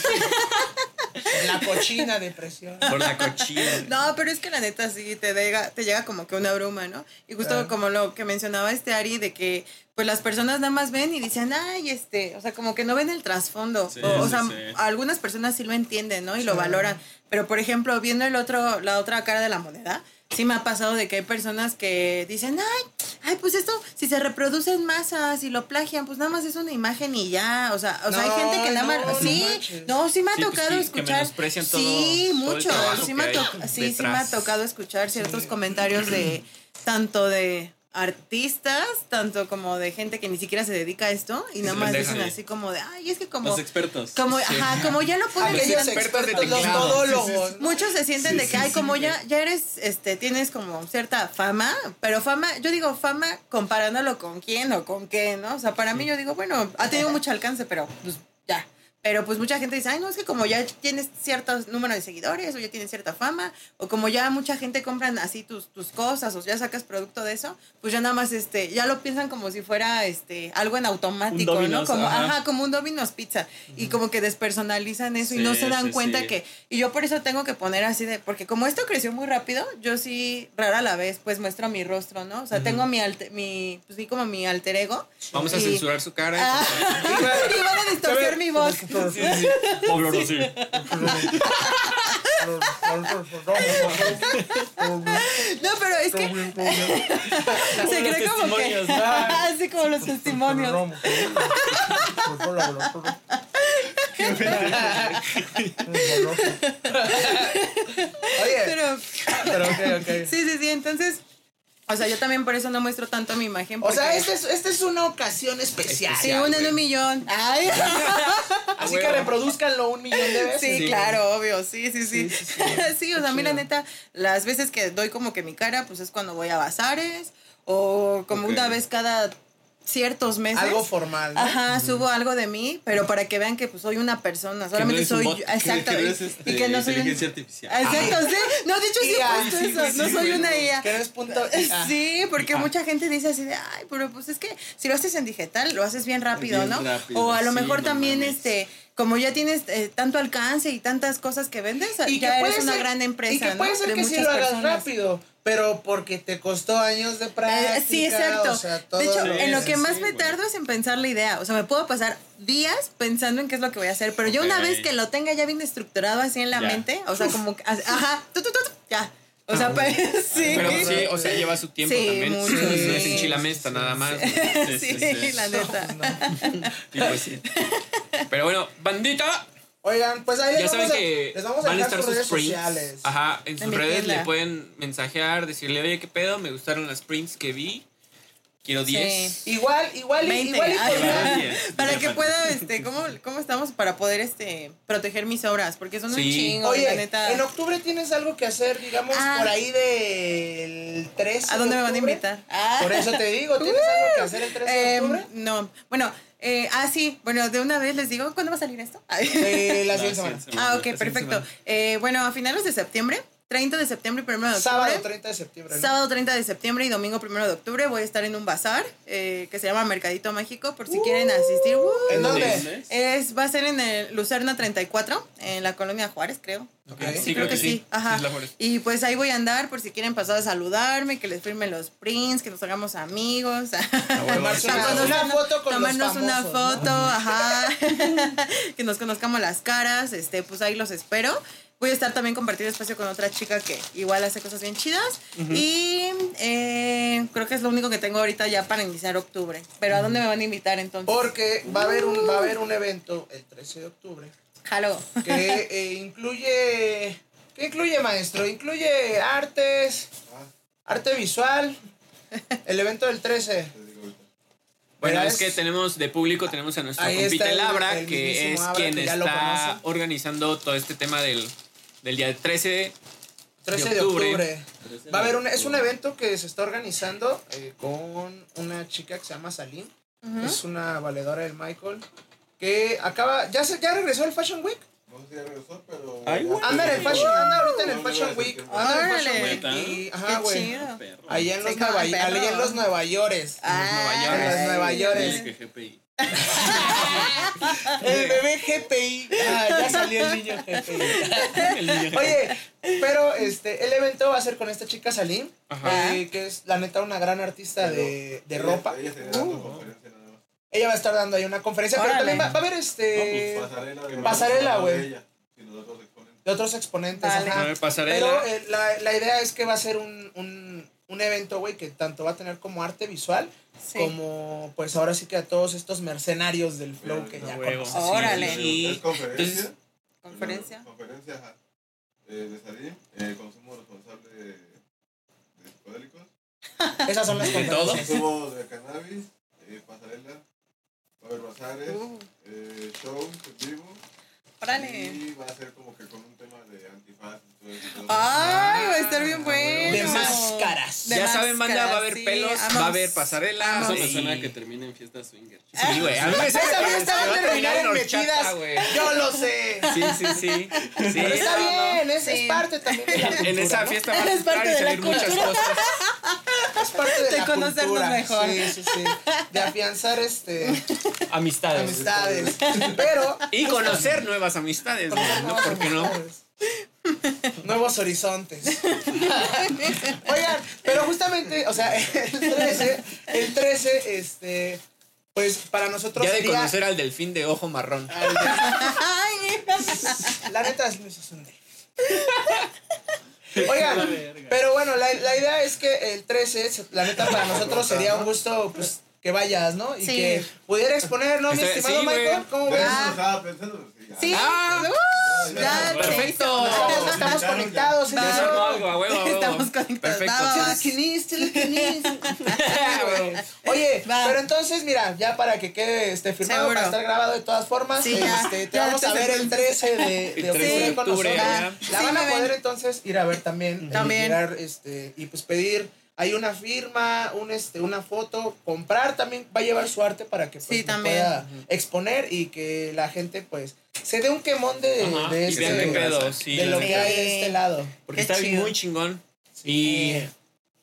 La cochina depresión. Por la cochina. No, pero es que la neta sí te llega, te llega como que una bruma, ¿no? Y justo Claro. como lo que mencionaba este Ari, de que pues las personas nada más ven y dicen, ay, este, o sea, como que no ven el trasfondo. Sí, o, o sí, sea, sí. algunas personas sí lo entienden, ¿no? Y lo valoran. Pero, por ejemplo, viendo el otro, la otra cara de la moneda, sí me ha pasado de que hay personas que dicen, ay, ay, pues esto, si se reproducen masas y lo plagian, pues nada más es una imagen y ya. O sea, o sea, hay gente que nada más. no, sí, no, sí me ha Sí, pues tocado sí, que escuchar. todo- sí, todo el mucho. Sí me, ha que sí, sí me ha tocado escuchar ciertos Sí. comentarios de tanto de artistas, tanto como de gente que ni siquiera se dedica a esto y nada más dicen sí. así como de, ay, es que como Los expertos. como, Sí. ajá, como ya lo ponen Aquellos tan- expertos de expertos, los todólogos. Muchos se sienten Sí, de que, sí, ay, sí, como ya, ya eres, este, tienes como cierta fama, pero fama, yo digo fama comparándolo con quién o con qué, ¿no? O sea, para mí yo digo, bueno, ha tenido mucho alcance, pero pues ya. Pero pues mucha gente dice, ay, no, es que como ya tienes cierto número de seguidores o ya tienes cierta fama, o como ya mucha gente compran así tus, tus cosas o ya sacas producto de eso, pues ya nada más, este, ya lo piensan como si fuera, este, algo en automático, Un ¿no? Domino's, Como, ajá. ajá, como un Domino's Pizza. Y como que despersonalizan eso y no se dan sí, cuenta sí. que y yo por eso tengo que poner así de, porque como esto creció muy rápido, yo sí rara a la vez pues muestro mi rostro, ¿no? O sea, tengo mi, alte- mi, pues sí, como mi alter ego. Vamos a censurar su cara. Ah, y van a distorsionar mi voz. Sí, sí. Pablo Rossi. No, pero es que se cree como que así como los testimonios. Oye, Pero pero ok, ok. sí, sí, sí, entonces o sea, yo también por eso no muestro tanto mi imagen. O sea, esta es, esta es una ocasión especial. Sí, una en un millón. Ay. Así que reproduzcanlo un millón de veces. Sí, Sí. claro, obvio, sí, sí, sí. Sí, Sí, sí, sí. o sea, a mí la neta, las veces que doy como que mi cara, pues es cuando voy a bazares o como Ok. una vez cada ciertos meses. Algo formal, ¿no? Ajá, subo algo de mí, pero para que vean que pues soy una persona, solamente soy yo, exacto, Que no este, y que no soy inteligencia artificial. Exacto, sí. No, de hecho sí he IA, puesto sí, eso, sí, no sí, soy una IA. Que no es punto IA. Sí, porque Ah. mucha gente dice así de, ay, pero pues es que si lo haces en digital, lo haces bien rápido, Bien ¿no? rápido, o a lo sí, mejor no también, mames. este, como ya tienes eh, tanto alcance y tantas cosas que vendes, Y ya que eres una ser- gran empresa, Y que ¿no? puede ser De que sí muchas lo hagas rápido, pero porque te costó años de práctica. Eh, sí, exacto. o sea, todo de hecho, Sí, en lo sí, que más sí, me tardo es en pensar la idea. O sea, me puedo pasar días pensando en qué es lo que voy a hacer, pero ya una vez que lo tenga ya bien estructurado así en la Ya. mente, o sea, como, que- ajá, tu, tu, tu, tu, ya. O sea, pues, sí. Pero pues, sí, o sea, lleva su tiempo Sí, también. mucho, no es sí. enchilamesta nada más. Sí, Sí, sí, sí. la neta. Y pues sí. Pero bueno, bandita, Oigan, pues ahí ya les saben vamos, a, que les vamos a van a estar sus sus redes sprints. sociales. Ajá, en sus En redes le pueden mensajear, decirle, oye, ¿qué pedo? Me gustaron las sprints que vi. Quiero 10. Sí. Igual, igual, y- 20. igual y Ay, podrían- Diez. Para Ya que pueda, este, ¿cómo, ¿cómo estamos para poder, este, proteger mis obras? Porque son un Sí. chingo, y la Oye, neta. en octubre tienes algo que hacer, digamos, Ah. por ahí del 13 ¿A dónde de me van a invitar? Ah. Por eso te digo, ¿tienes algo que hacer el 13 de Em, octubre? no, bueno, eh, ah, sí, bueno, de una vez les digo, ¿cuándo va a salir esto? Eh, la siguiente semana. ah, ok, perfecto. Eh, bueno, a finales de septiembre, 30 de septiembre y 1 de octubre. Sábado 30 de septiembre. ¿no? Sábado 30 de septiembre y domingo 1 de octubre voy a estar en un bazar eh, que se llama Mercadito Mágico por si quieren asistir. ¡Uh! ¿En dónde? Es, va a ser en el Lucerna 34, en la colonia Juárez, creo. Ok. Sí, creo que sí. Ajá. Sí, la Juárez. Y pues ahí voy a andar por si quieren pasar a saludarme, que les firmen los prints, que nos hagamos amigos. Tomarnos una foto con tomarnos los una foto, ajá. que nos conozcamos las caras, este, pues ahí los espero. Voy a estar también compartiendo espacio con otra chica que igual hace cosas bien chidas. Y eh, creo que es lo único que tengo ahorita ya para iniciar octubre. Pero ¿a dónde me van a invitar entonces? Porque va a haber un, va a haber un evento el 13 de octubre Jalo. que eh, incluye. ¿Qué incluye, maestro? Incluye artes, arte visual. El evento del 13. Bueno, es que tenemos de público, tenemos a nuestro compita está el- que es Abra, quien que está conocen. organizando todo este tema del, del día 13. 13 de de octubre. octubre. Va a haber un, es un evento que se está organizando eh, con una chica que se llama Salim. Es una valedora del Michael. Que acaba. ¿Ya, se, ya regresó el Fashion Week? No sé si ya regresó, pero. Ay. Anda en el Fashion, anda ahorita en el Fashion Week. Anda en el Fashion. Week. Y, ajá, güey. Allá en los Nueva, allá en los Nueva York. Ah, Nueva En los Nueva Sí, York. que GPI. El bebé GPI. Ah, ya salió el niño GPI. El niño. Oye, pero este, el evento va a ser con esta chica Salim, eh, que es la neta una gran artista de, de ropa. Ella estaría dando conferencia nada más. Ella va a estar dando ahí una conferencia, pero también va, va a haber este No, pues, pasarela, güey. de otros exponentes. de otros exponentes. Vale. ajá. Pasarela. Pero eh, la, la idea es que va a ser un, un, un evento, güey, que tanto va a tener como arte visual, Sí. como pues ahora sí que a todos estos mercenarios del flow que ya huevo. conoces. Órale. Sí. Es conferencia. Entonces, Conferencia. Conferencia, ajá. Eh, de Salim, eh, consumo responsable de, de psicodélicos, Esas son las ¿De todo? conferencias. consumo de cannabis, eh, pasarela, haber bazares, Uh, eh, shows en vivo. órale. Y va a ser como que con un de antifaz. Ay, va a estar bien bueno. De máscaras. De ya saben, banda, va a haber sí, pelos, vamos. va a haber pasarela. Eso me suena que termine en fiesta swinger. Sí, güey. A mí me a terminar en metidas. Yo lo sé. Sí, sí, sí. Sí. Pero está bien, es, Sí. es parte también de la cultura. En esa fiesta van a Es parte y de la salir muchas cultura. cosas. Es parte de, De la conocernos cultura. mejor. Sí, sí, sí. De afianzar este Amistades. amistades. Pero Y conocer nuevas amistades, güey, ¿no? ¿Por qué no? Nuevos horizontes. Oigan, pero justamente, o sea, el 13, el 13, este, pues para nosotros Ya de sería- conocer al delfín de ojo marrón. La neta es Luis es un débil. Oigan, pero bueno, la, la idea es que el 13, se- la neta para nosotros sería un gusto, pues, que vayas, ¿no? Y Sí. que pudiera exponer, ¿no, mi Está- estimado sí. Michael? ¿Cómo ves? eso Ah. Sí. Ah, Uh, Ya. Perfecto. Estamos, estamos conectados en Va. eso. No, algo, a huevo, a huevo. Estamos conectados. Perfecto. Oye, Va. pero entonces, mira, ya para que quede este firmado, Seguro. para estar grabado de todas formas, Sí, este, te Ya, vamos a ver el 13 de, de El 13 octubre con nosotros. La Sí, van a poder entonces ir a ver también. También. y mirar, este, y pues pedir hay una firma, un este, una foto, comprar también va a llevar su arte para que pues, Sí, también. pueda exponer y que la gente pues se dé un quemón de, Ajá, de este pedo, sí, de lo que hay de este lado. Porque Qué está bien chido. muy chingón. Y Es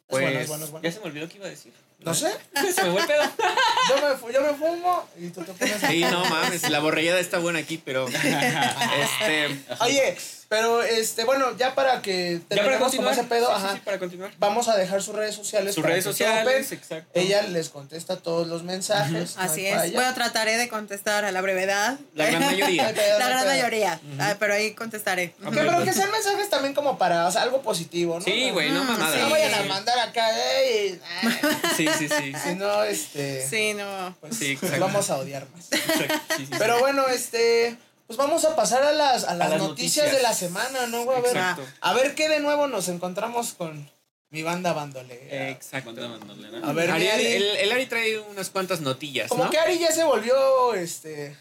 pues bueno, bueno, bueno. ya se me olvidó qué iba a decir. No sé, Se me fue el pedo. yo me, yo me fumo y tú te pones Sí, no mames, la borrellada está buena aquí, pero este Oye, pero este, bueno, ya para que ya para terminemos con continuar. ese pedo, Sí, ajá, sí, para continuar. vamos a dejar sus redes sociales. Sus para redes que sociales, topen. exacto. Ella les contesta todos los mensajes. no Así es. falla. Bueno, trataré de contestar a la brevedad. La gran mayoría. La gran mayoría. Ah, pero ahí contestaré. Ok. Que, pero que sean mensajes también como para, o sea, algo positivo, ¿no? Sí, güey, no Mm, mamada. No sí. vayan a mandar acá, ey, ah, Sí, sí, sí. si no, este, Sí, no. pues Sí, exacto. vamos a odiar más. Exacto, sí, sí, sí. Pero bueno, este, pues vamos a pasar a las, a las, las noticias, noticias. de la semana, ¿no? A ver, a ver qué de nuevo nos encontramos con mi banda bandolera. Exacto. Banda bandolera. A ver, Ari- el, el Ari trae unas cuantas notillas, Como ¿no? que Ari ya se volvió, este,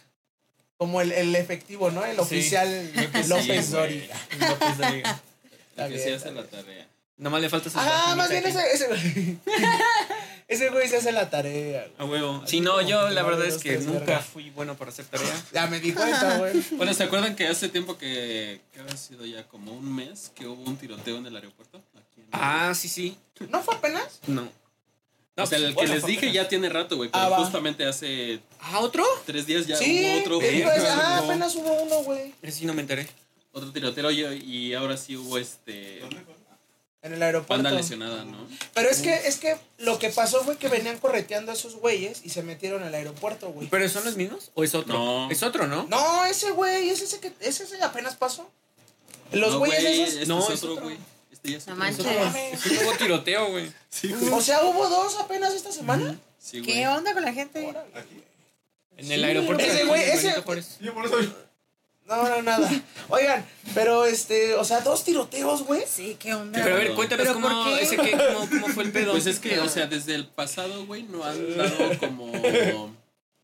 como el, el efectivo, ¿no? El Sí. oficial López güey. Dóriga. López Dóriga. Está bien, la tarea. Nomás le falta Ajá, más bien ese, ese güey. ese güey se hace la tarea. güey. A huevo. Así Sí, no, yo la no verdad es que nunca verga. fui bueno para hacer tarea. Ya me di cuenta, güey. Bueno, ¿se acuerdan que hace tiempo que, que había sido ya como un mes que hubo un tiroteo en el aeropuerto? Aquí en- Ah, sí, sí. ¿No fue apenas? No. o sea, el que les dije apenas. ya tiene rato, güey, pero Ah, va. justamente hace ¿Ah, otro? tres días ya sí, hubo otro, güey. no. ah, apenas hubo uno, güey. Ese sí no me enteré. otro tiroteo y, y ahora sí hubo este ¿Dónde fue? En el aeropuerto. banda lesionada, ¿no? Pero es que, es que lo que pasó fue que venían correteando a esos güeyes y se metieron al aeropuerto, güey. ¿Pero son los mismos? ¿O es otro? No. Es otro, ¿no? No, ese güey, ese, ese que, ese, ese apenas pasó. Los No, güeyes güey, esos. Este No, es es otro, güey. Este ya es No otro. manches. Hubo tiroteo, güey. Sí, güey. O sea, hubo dos apenas esta semana. Sí, güey. ¿Qué onda con la gente? Aquí. En el aeropuerto. Ese güey, ese-. Yo por eso. No, no, nada. Oigan, pero este, o sea, dos tiroteos, güey. Sí, ¿qué onda? Pero a ver, cuéntanos ¿Pero cómo, ese qué, cómo, cómo fue el pedo. Pues es que, o sea, desde el pasado, güey, no han dado como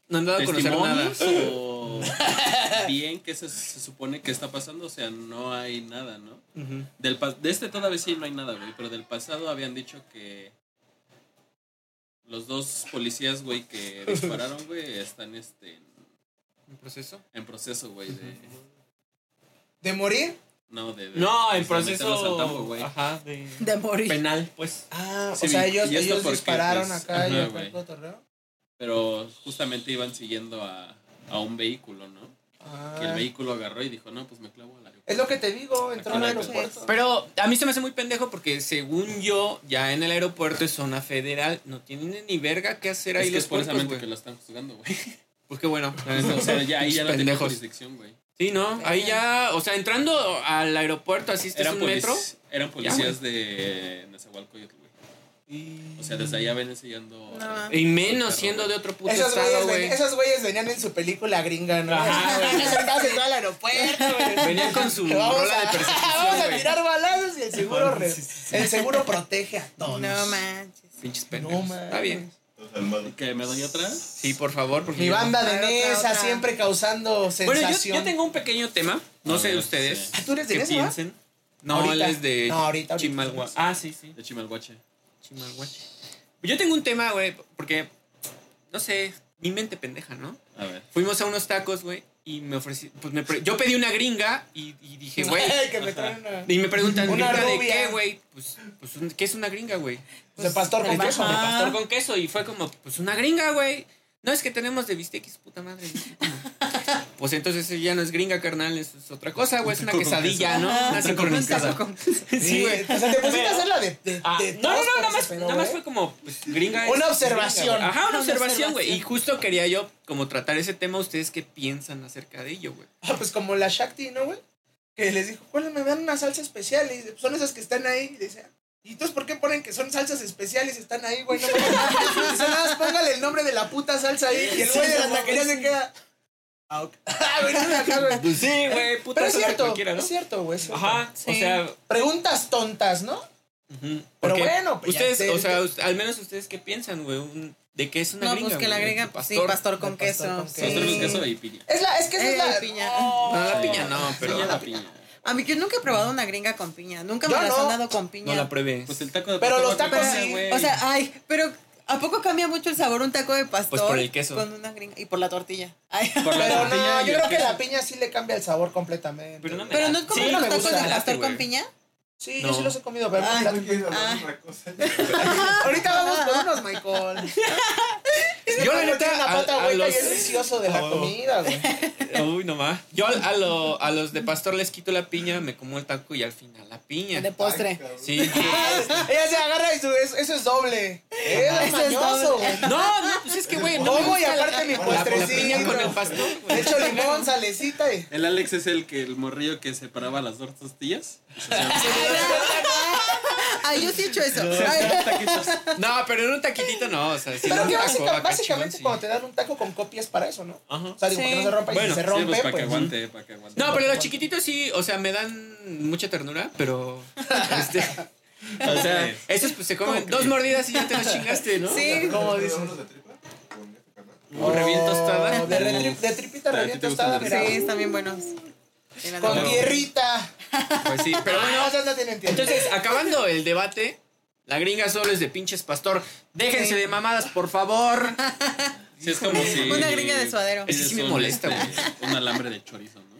no han dado a conocer nada. o bien que se, se supone que está pasando, o sea, no hay nada, ¿no? Del pas- de este todavía sí no hay nada, güey, pero del pasado habían dicho que los dos policías, güey, que dispararon, güey, están este, en, ¿Un proceso? en proceso, güey, de... ¿De morir? No, de... de- No, en proceso. tambo. Ajá, de. De morir. Penal, pues. Ah, Sí, o sea, y ellos, ellos porque, dispararon pues, acá y ajá, acá cotorreo. Pero justamente iban siguiendo a, a un vehículo, ¿no? Ah, Que el vehículo agarró y dijo, no, pues me clavo al aeropuerto. es lo que te digo, entró Aquí al aeropuerto. Pero a mí se me hace muy pendejo porque según yo, ya en el aeropuerto es zona federal, no tienen ni verga que hacer ahí Es que los es precisamente puercos, que lo están juzgando, güey. Pues qué bueno. o sea, ya ahí ya no Pendejos. jurisdicción, güey. Sí, ¿no? Ahí ya, o sea, entrando al aeropuerto, así es Eran, un metro. eran policías de Nezahualcóyotl, güey. O sea, desde allá ven enseñando... No. Y menos siendo de otro puto Esos estado, güeyes, güey. ven- esos güeyes venían en su película gringa, ¿no? Ajá. Estás entrando al aeropuerto, güey. Venían con su vamos rola a, de persecución, Vamos a tirar balazos y el seguro, re- el seguro protege a todos. No manches. Pinches No, pendejos. man. Está bien. ¿Que me doy otra? Sí, por favor. Porque Mi banda de Nesa siempre causando Bueno, yo, sensación. yo tengo un pequeño tema. No A sé ver, ustedes. sí. Ah, ¿tú eres de ¿Qué Nesa, piensen? No, Ahorita. él es de No, ahorita, ahorita. Chimalhua. Ah, sí, sí. De Chimalhuache. Chimalhuache. Yo tengo un tema, güey, porque, no sé, mi mente pendeja, ¿no? A ver. Fuimos a unos tacos, güey, y me ofrecí, pues me pre- yo pedí una gringa y, y dije, güey, Ay, que me traen una... y me preguntan, Una ¿gringa de rubia. qué, güey? Pues, pues, ¿qué es una gringa, güey? de pastor con queso. De pastor con queso, y fue como, pues una gringa, güey. No, es que tenemos de bistequis, puta madre. Pues entonces eso ya no es gringa, carnal, eso es otra cosa, güey, es una quesadilla, ¿no? Una sincronizada. Con- Sí, güey. O sea, te pusiste a hacer la de, de, Ah, de no, no, no, nada más, nada más ¿eh? fue como, pues, gringa. es- Una es observación. gringa. Ajá, una Una observación, güey. Y justo quería yo como tratar ese tema. ¿Ustedes qué piensan acerca de ello, güey? Ah, pues como la Shakti, ¿no, güey? Que les dijo, ¿cuál me dan una salsa especial? Y dice, "Pues son esas que están ahí. Y dice, ¿y entonces por qué ponen que son salsas especiales y están ahí, güey? No, me dice, nada más póngale el nombre de la puta salsa ahí. Y el güey de la taquería se queda. Ah, ok. Pues sí, güey, puta Pero es cierto, cualquiera, ¿no? es cierto, güey. es cierto. Ajá, o Sí. sea. Preguntas tontas, ¿no? ujú, Pero porque bueno, pues ya Ustedes, te- o sea, us- al menos ustedes qué piensan, güey, Un- de qué es una No, gringa. pues que la güey? gringa, ¿De pues sí, pastor? con De pastor queso. con sí. queso. Pastor con queso y piña. Es la, es que esa Eh, es la. piña. No, la piña no, pero. Ya la piña. A mí yo nunca he probado una gringa con piña. Nunca me Yo las no. han dado con piña. No la pruebes. Pues el taco de Pero los tacos piña, sí. güey. O sea, ay, pero ¿a poco cambia mucho el sabor un taco de pastor? Pues por el queso. Con una gringa. Y por la tortilla. Ay. Por la Pero tortilla no, yo creo que queso. la piña sí le cambia el sabor completamente. Pero no me- Pero no es como Sí, los me tacos gusta. de pastor con piña. Sí, No. yo sí los he comido, pero Ay. no ¿No quieres hablar Ah. cosa? Ahorita vamos por unos, Michael. Yo, la neta, tiene una a- pata a y los- es vicioso de la Oh. comida, güey. Uy, nomás. Yo a, lo- a los de pastor les quito la piña, me como el taco y al final la piña. De postre. Ay. Sí. Ella se agarra y su, eso, eso es doble. Es Eso es mañoso, güey. No, no, pues es que, güey, no me Como y gusta aparte la- mi la- La piña postrecito. con el pastor, güey. echo limón, salecita y... El Alex es el que el morrillo que separaba las dos tortillas. Ay, yo sí he hecho eso. taquitos. No, pero en un taquitito no, o sea, si Pero que taco básica- acá básicamente cuando sí. te dan un taco con copias para eso, ¿no? Ajá. O sea, digo, Sí. que no se rompa y Bueno, si se Sí, rompe, pues para que pues... aguante, para que aguante. No, pero los chiquititos sí, o sea, me dan mucha ternura, pero. Este, o sea, esos pues se comen dos mordidas y ya te los chingaste, ¿no? Sí. ¿Cómo ¿Te dices? canal. Un reviento tostada. Oh, De, de tripita ¿A ti te reviento tostada, mira. Sí, están bien buenos. Con no. tierrita. Pues sí, pero bueno. No, esas no tienen tiempo. Entonces, acabando el debate, la gringa solo es de pinches pastor. Déjense de mamadas, por favor. Sí, es como si. Una gringa de suadero. Es que sí me molesta, este, Un alambre de chorizo, ¿no?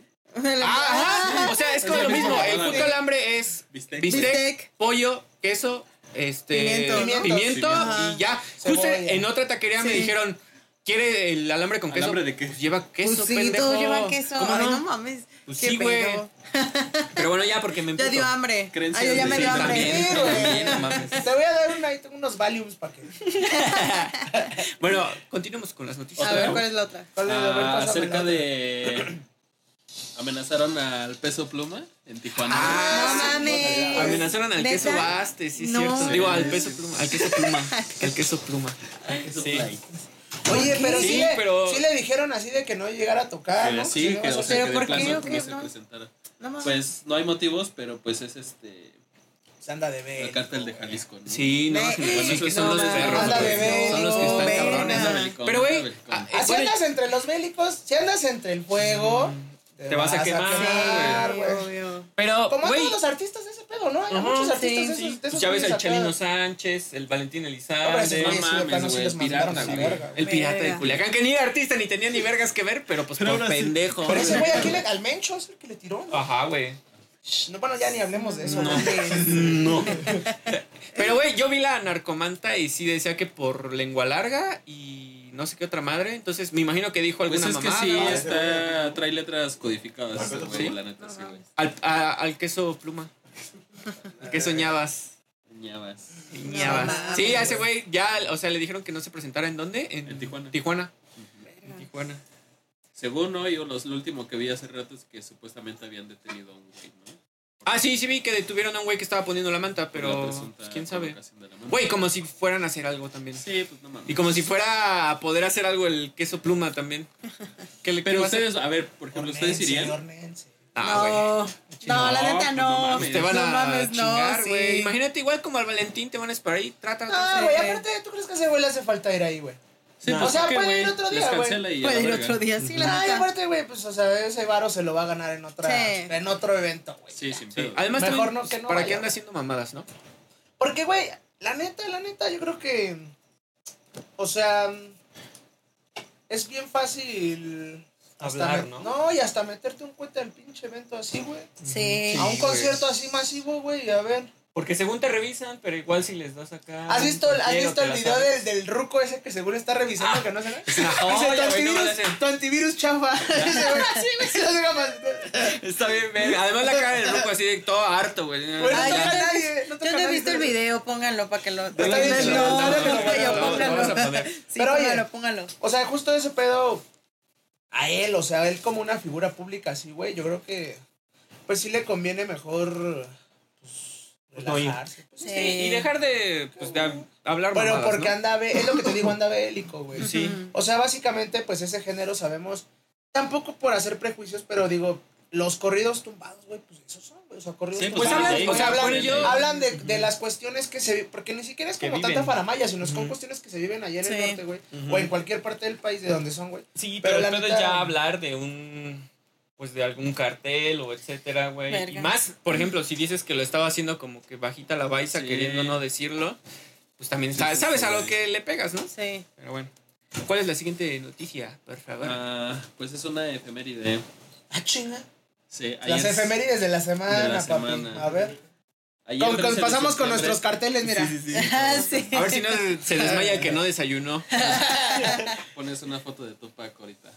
Ah, ajá. O sea, es como Es lo mismo. mismo. El puto alambre es Bistec. bistec, Bistec. pollo, queso, este Pimiento, ¿no? pimiento Ajá. y ya. Justo en otra taquería me dijeron, ¿quiere el alambre con queso? ¿Alambre de qué? Pues lleva queso, Pues sí, pendejo. todos llevan queso. ¿Cómo Ay, no? no mames. Pues Qué sí, güey. Pero bueno, ya porque me Ya emputo. dio hambre. Creencias Ay, ya me dio sí, hambre. También, Sí, güey. también, no mames. Te voy a dar una, ahí tengo unos Valiums para que. Bueno, continuemos con las noticias. A ver, ¿cuál es la otra? ¿Cuál es? A ver, Ah, acerca de. Amenazaron al peso pluma en Tijuana. Ah, No mames. Amenazaron al queso baste, sí, es No. cierto. Digo, al Sí, peso sí, pluma, al queso pluma, al queso pluma. Eso Sí. fue ahí. Oye, pero sí, Sí, le, pero- sí le dijeron así de que no llegara a tocar, Que ¿no? sí, que, eso o sí. sea, ¿Pero que de por plano qué o que qué, no se presentara. No. Pues no hay motivos, pero pues es este. Se anda de ver. El cártel de Jalisco, ¿no? Sí, no, sí, bueno, es que no son los perros. Anda de güey. bélico, Son los que están cabrones. Pero, güey, bueno, andas entre los bélicos, si andas entre el fuego, Te vas a quemar, güey. pero, Como a güey, todos los artistas de ese pedo, ¿no? Hay muchos sí, artistas sí. de esos ya ves al acá. Chalino Sánchez, el Valentín Elizalde, mames, güey, la pirata, verga. el pirata de. Culiacán, que ni era artista ni tenía ni vergas que ver, pero pues por pendejo. Pero ese güey aquí al Mencho es el que le tiró, ¿no? Ajá, güey. No, bueno, ya ni hablemos de eso. No. güey. No. Pero, güey, yo vi la narcomanta y sí decía que por lengua larga y no sé qué otra madre. Entonces me imagino que dijo Pues alguna es que sí, ¿no? está, trae letras codificadas, la neta, sí, güey. Al, a- al queso pluma. Al queso ñabas. Ñabas. sí, a ese güey ya, o sea, le dijeron que no se presentara en dónde? En Tijuana. Tijuana. En Tijuana. Según hoy, o los, lo último que vi hace rato es que supuestamente habían detenido a un güey, ¿no? Ah, sí, sí vi que detuvieron a un güey que estaba poniendo la manta, pero pues, quién sabe. Güey, como si fueran a hacer algo también. Sí, pues no mames. Y como si fuera a poder hacer algo el queso pluma también. ¿Qué le Pero a ustedes, a ver, por ejemplo, ¿ustedes irían? Ah, güey. no, no, la neta pues no. no mames. Pues te van No a mames, no, chingar, sí. Imagínate, igual como al Valentín te van a esperar ahí. Trata, No, trata. güey, aparte, ¿tú crees que a ese güey le hace falta ir ahí, güey? Sí, No. pues, O sea, ¿qué, puede ir otro día, güey. Puede ir verga. otro día, sí, la No, y neta. aparte, güey, pues, o sea, ese varo se lo va a ganar en otra, Sí. en otro evento, güey. Sí, sin Sí. pedo. Además, Mejor también, no que no ¿para vaya. qué anda haciendo mamadas, no? Porque, güey, la neta, la neta, yo creo que. O sea. Es bien fácil. Hablar, me- ¿no? No, y hasta meterte un cuete al pinche evento así, güey. Sí. A un concierto así masivo, güey, a ver. Porque según te revisan, pero igual si les das acá. ¿Has visto, ¿has visto el video del, del ruco ese que seguro está revisando Ah. que no se ve? Oh, Dice, tu, no antivirus, sé. tu antivirus chafa. Está bien, verga. Además la cara del ruco así de todo harto, güey. Güey, no Ay, toca yo a no he nadie, no toca Yo a no he nadie, visto el video, pónganlo para que lo. Está bien No, no, bien no, pónganlo. Pero, oye, pónganlo. O sea, justo ese pedo a él, o sea, él como una figura pública así, güey, yo creo que pues sí le conviene mejor No. Relajarse. pues, Sí. Sí, y dejar de, pues, de hab- hablar Bueno, mamadas, porque ¿no? anda bé- es lo que te digo, anda bélico, güey. Sí. O sea, básicamente pues ese género sabemos tampoco por hacer prejuicios, pero digo, los corridos tumbados, güey, pues esos son, güey, o sea, corridos Sí, Pues tumbados. hablan, o sea, hablan, de, de las cuestiones que se porque ni siquiera es como tanta faramaya, sino son Ujú. cuestiones que se viven allá en el Sí. norte, güey, o en cualquier parte del país de donde son, güey. Sí, Pero pero, la el pedo neta- es ya hablar de un. Pues de algún cartel o etcétera, güey. Y más, por ejemplo, si dices que lo estaba haciendo como que bajita la baisa, Sí. queriendo no decirlo, pues también Sí, sabes, sí, sabes sí. a lo que le pegas, ¿no? Sí. Pero bueno. ¿Cuál es la siguiente noticia, por favor? Ah, pues es una efeméride. Ah, chinga. Sí, Las efemérides de la semana, De la papi. semana. A ver. Con, con, pasamos con nuestros carteles, mira. Sí, sí, sí. Ah, a ver si no se desmaya que no desayunó. Pones una foto de Tupac ahorita.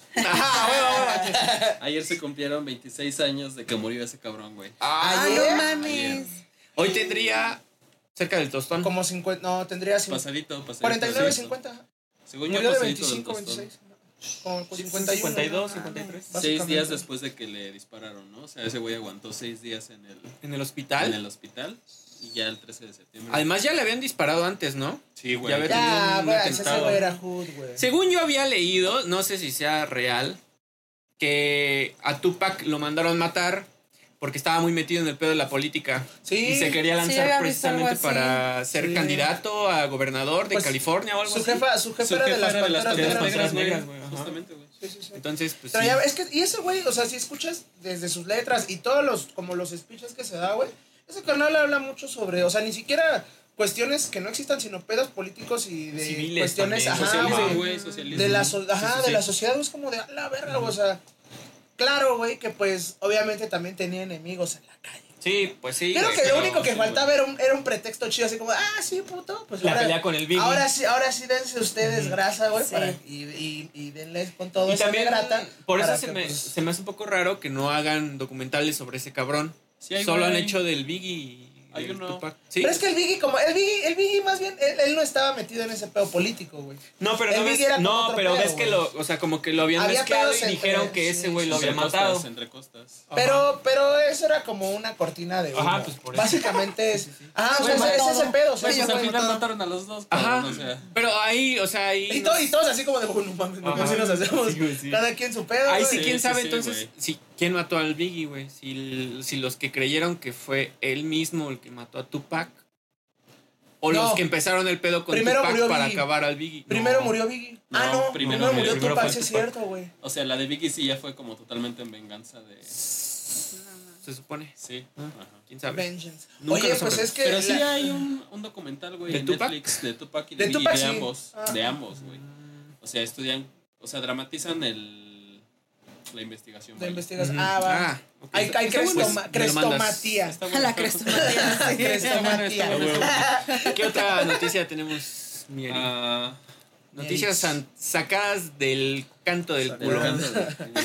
Ayer se cumplieron 26 años de que murió ese cabrón, güey. Ay, no ¿eh? mames. Hoy tendría cerca del tostón. Como 50, no, tendría 50. Pasadito, pasadito. 49, 50. Según yo, 25, 26. 52, 53. Seis días después de que le dispararon, ¿no? O sea, ese güey aguantó seis días en el, en el hospital. En el hospital. Y ya el 13 de septiembre. Además, ya le habían disparado antes, ¿no? Sí, güey. Ya, ya güey, ese güey era Hood, güey. Según yo había leído, no sé si sea real, que a Tupac lo mandaron matar porque estaba muy metido en el pedo de la política Sí. y se quería lanzar precisamente para ser Sí. candidato a gobernador de Pues, California o algo Su así. jefa, su jefa Su era de jefa las era de las panteras Panteras Panteras negras. Güey. Justamente, güey. Sí, sí, sí. Entonces, pues Pero sí. ya, es que, y ese güey, o sea, si escuchas desde sus letras y todos los, como los speeches que se da, güey, ese canal habla mucho sobre, o sea, ni siquiera cuestiones que no existan, sino pedos políticos y de Civiles cuestiones, también, ajá, Socialismo, socialismo. de la, so- ajá, Sí, sí, de sí. la sociedad, güey, es como de, a la verga, güey, o sea, claro, güey, que pues, obviamente también tenía enemigos en la calle. Sí, pues sí. Creo que lo único que sí, faltaba era un, era un pretexto chido, así como, ah, sí, puto, pues La ahora, pelea con el Biggie. ahora sí, ahora sí dense ustedes grasa, güey, Sí. y, y, y denles con todo Y esa también, grata. por eso se que, me, pues, se me hace un poco raro que no hagan documentales sobre ese cabrón. Sí, hay Solo han hecho del Biggie y Hay uno. ¿Sí? Pero es que el Biggie, como, el Biggie, el Biggie más bien, él, él no estaba metido en ese pedo político, güey. No, pero El no, ves, no, otro pero pedo, ves que lo, o sea, como que lo habían Había mezclado y entre- dijeron que sí, ese güey lo sí, había Entre matado. costas, entre costas. Ajá. Pero, pero eso era como una cortina de humo. Ajá, pues por eso. Básicamente es. Sí, sí, sí. Ah, o sea, ese, ese es el pedo. o sea, Pues, ese al final mataron a los dos, Ajá. Pero ahí, o sea, ahí. Y, todos así como de, mames, no, Ajá. sí nos hacemos. Sí, güey, sí. Cada quien su pedo. Ahí sí, Sí, quién sí, sabe sí, entonces güey. Quién mató al Biggie, güey. Si, si los que creyeron que fue él mismo el que mató a Tupac. O No. los que empezaron el pedo con Primero Tupac murió para Biggie. acabar al Biggie. Primero No. murió Biggie. No, ah, no. primero Primero, murió- primero Tupac, sí es cierto, güey. O sea, la de Vicky sí ya fue como totalmente en venganza de. Se supone. Sí. Ah. Ajá. ¿Quién sabe? Vengeance. Nunca Oye, pues es que. Pero sí hay un, un documental, güey, ¿De en Tupac? Netflix de Tupac y de, De Biggie, Tupac, de sí. ambos. Ah. De ambos, güey. O sea, estudian, o sea, dramatizan el, la investigación. Vaya. investigación. Ah, va. Ah, ok. Hay, hay crestoma- pues, crestomatía. La crestomatía. Bueno. ¿Qué otra noticia tenemos, mi Eri? Ah, Noticias sacadas del canto del Del culo. canto del culo.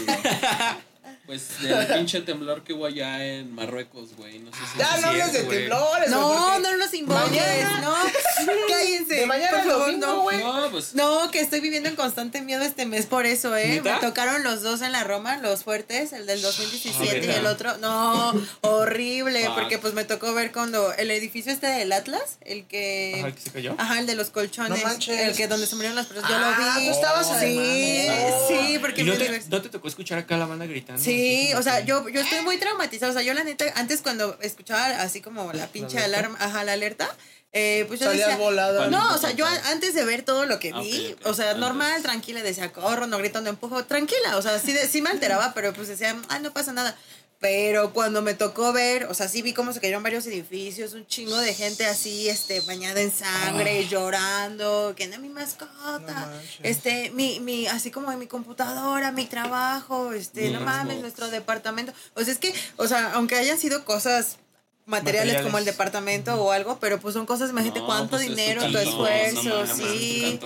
Pues del pinche temblor que hubo allá en Marruecos, güey. No sé si Ya sí, no hables de temblores, güey, No, no los invoques, no. Cállense. De mañana por favor, no. güey. No, pues. No, que estoy viviendo en constante miedo este mes por eso, ¿eh? ¿Neta? Me tocaron los dos en la Roma, los fuertes, el del 2017 y ¿neta? el otro. No, horrible, Fuck. porque pues me tocó ver cuando el edificio este del Atlas, el que... Ajá, el que se cayó. Ajá, el de los colchones. No manches. El que donde se murieron las personas. Yo Ah, lo vi. tú estabas Sí, además. sí, porque ¿Y no te, no te tocó escuchar acá la banda gritando? Sí, Así o sea, yo, yo estoy muy traumatizada. O sea, yo la neta, antes cuando escuchaba así como la pinche alarma, ajá, la alerta, eh, pues yo Salías decía. volada. No, o sea, yo antes de ver todo lo que Ah, vi, o sea, Antes. normal, tranquila, decía, corro, no grito, no empujo, tranquila, o sea, sí, de- sí me alteraba, pero pues decía, ah, no pasa nada. Pero cuando me tocó ver, o sea, sí vi cómo se cayeron varios edificios, un chingo de gente así, este, bañada en sangre, llorando, que no mi mascota, Ah. No este, mi, mi, así como en mi computadora, mi trabajo, este, no mames, nuestro departamento. O sea, es que, o sea, aunque hayan sido cosas materiales, Materiales. como el departamento o algo, pero pues son cosas, imagínate No, cuánto pues dinero, tu, esfuerzo, sí.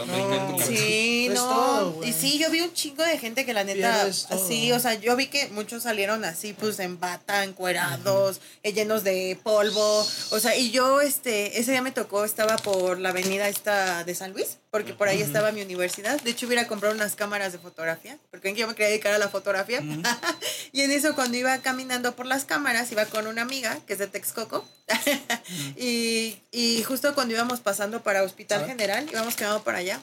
Sí, no. y sí, yo vi un chingo de gente que la neta, Pierdes todo. sí, o sea, yo vi que muchos salieron así, pues en bata, encuerados, eh, llenos de polvo. O sea, y yo, este, ese día me tocó, estaba por la avenida esta de San Luis, porque por ahí estaba mi universidad. De hecho, hubiera a comprar unas cámaras de fotografía, porque yo me quería dedicar a la fotografía. y en eso, cuando iba caminando por las cámaras, iba con una amiga que es de Texcoco. y, y justo cuando íbamos pasando para Hospital. General, íbamos quedando para allá,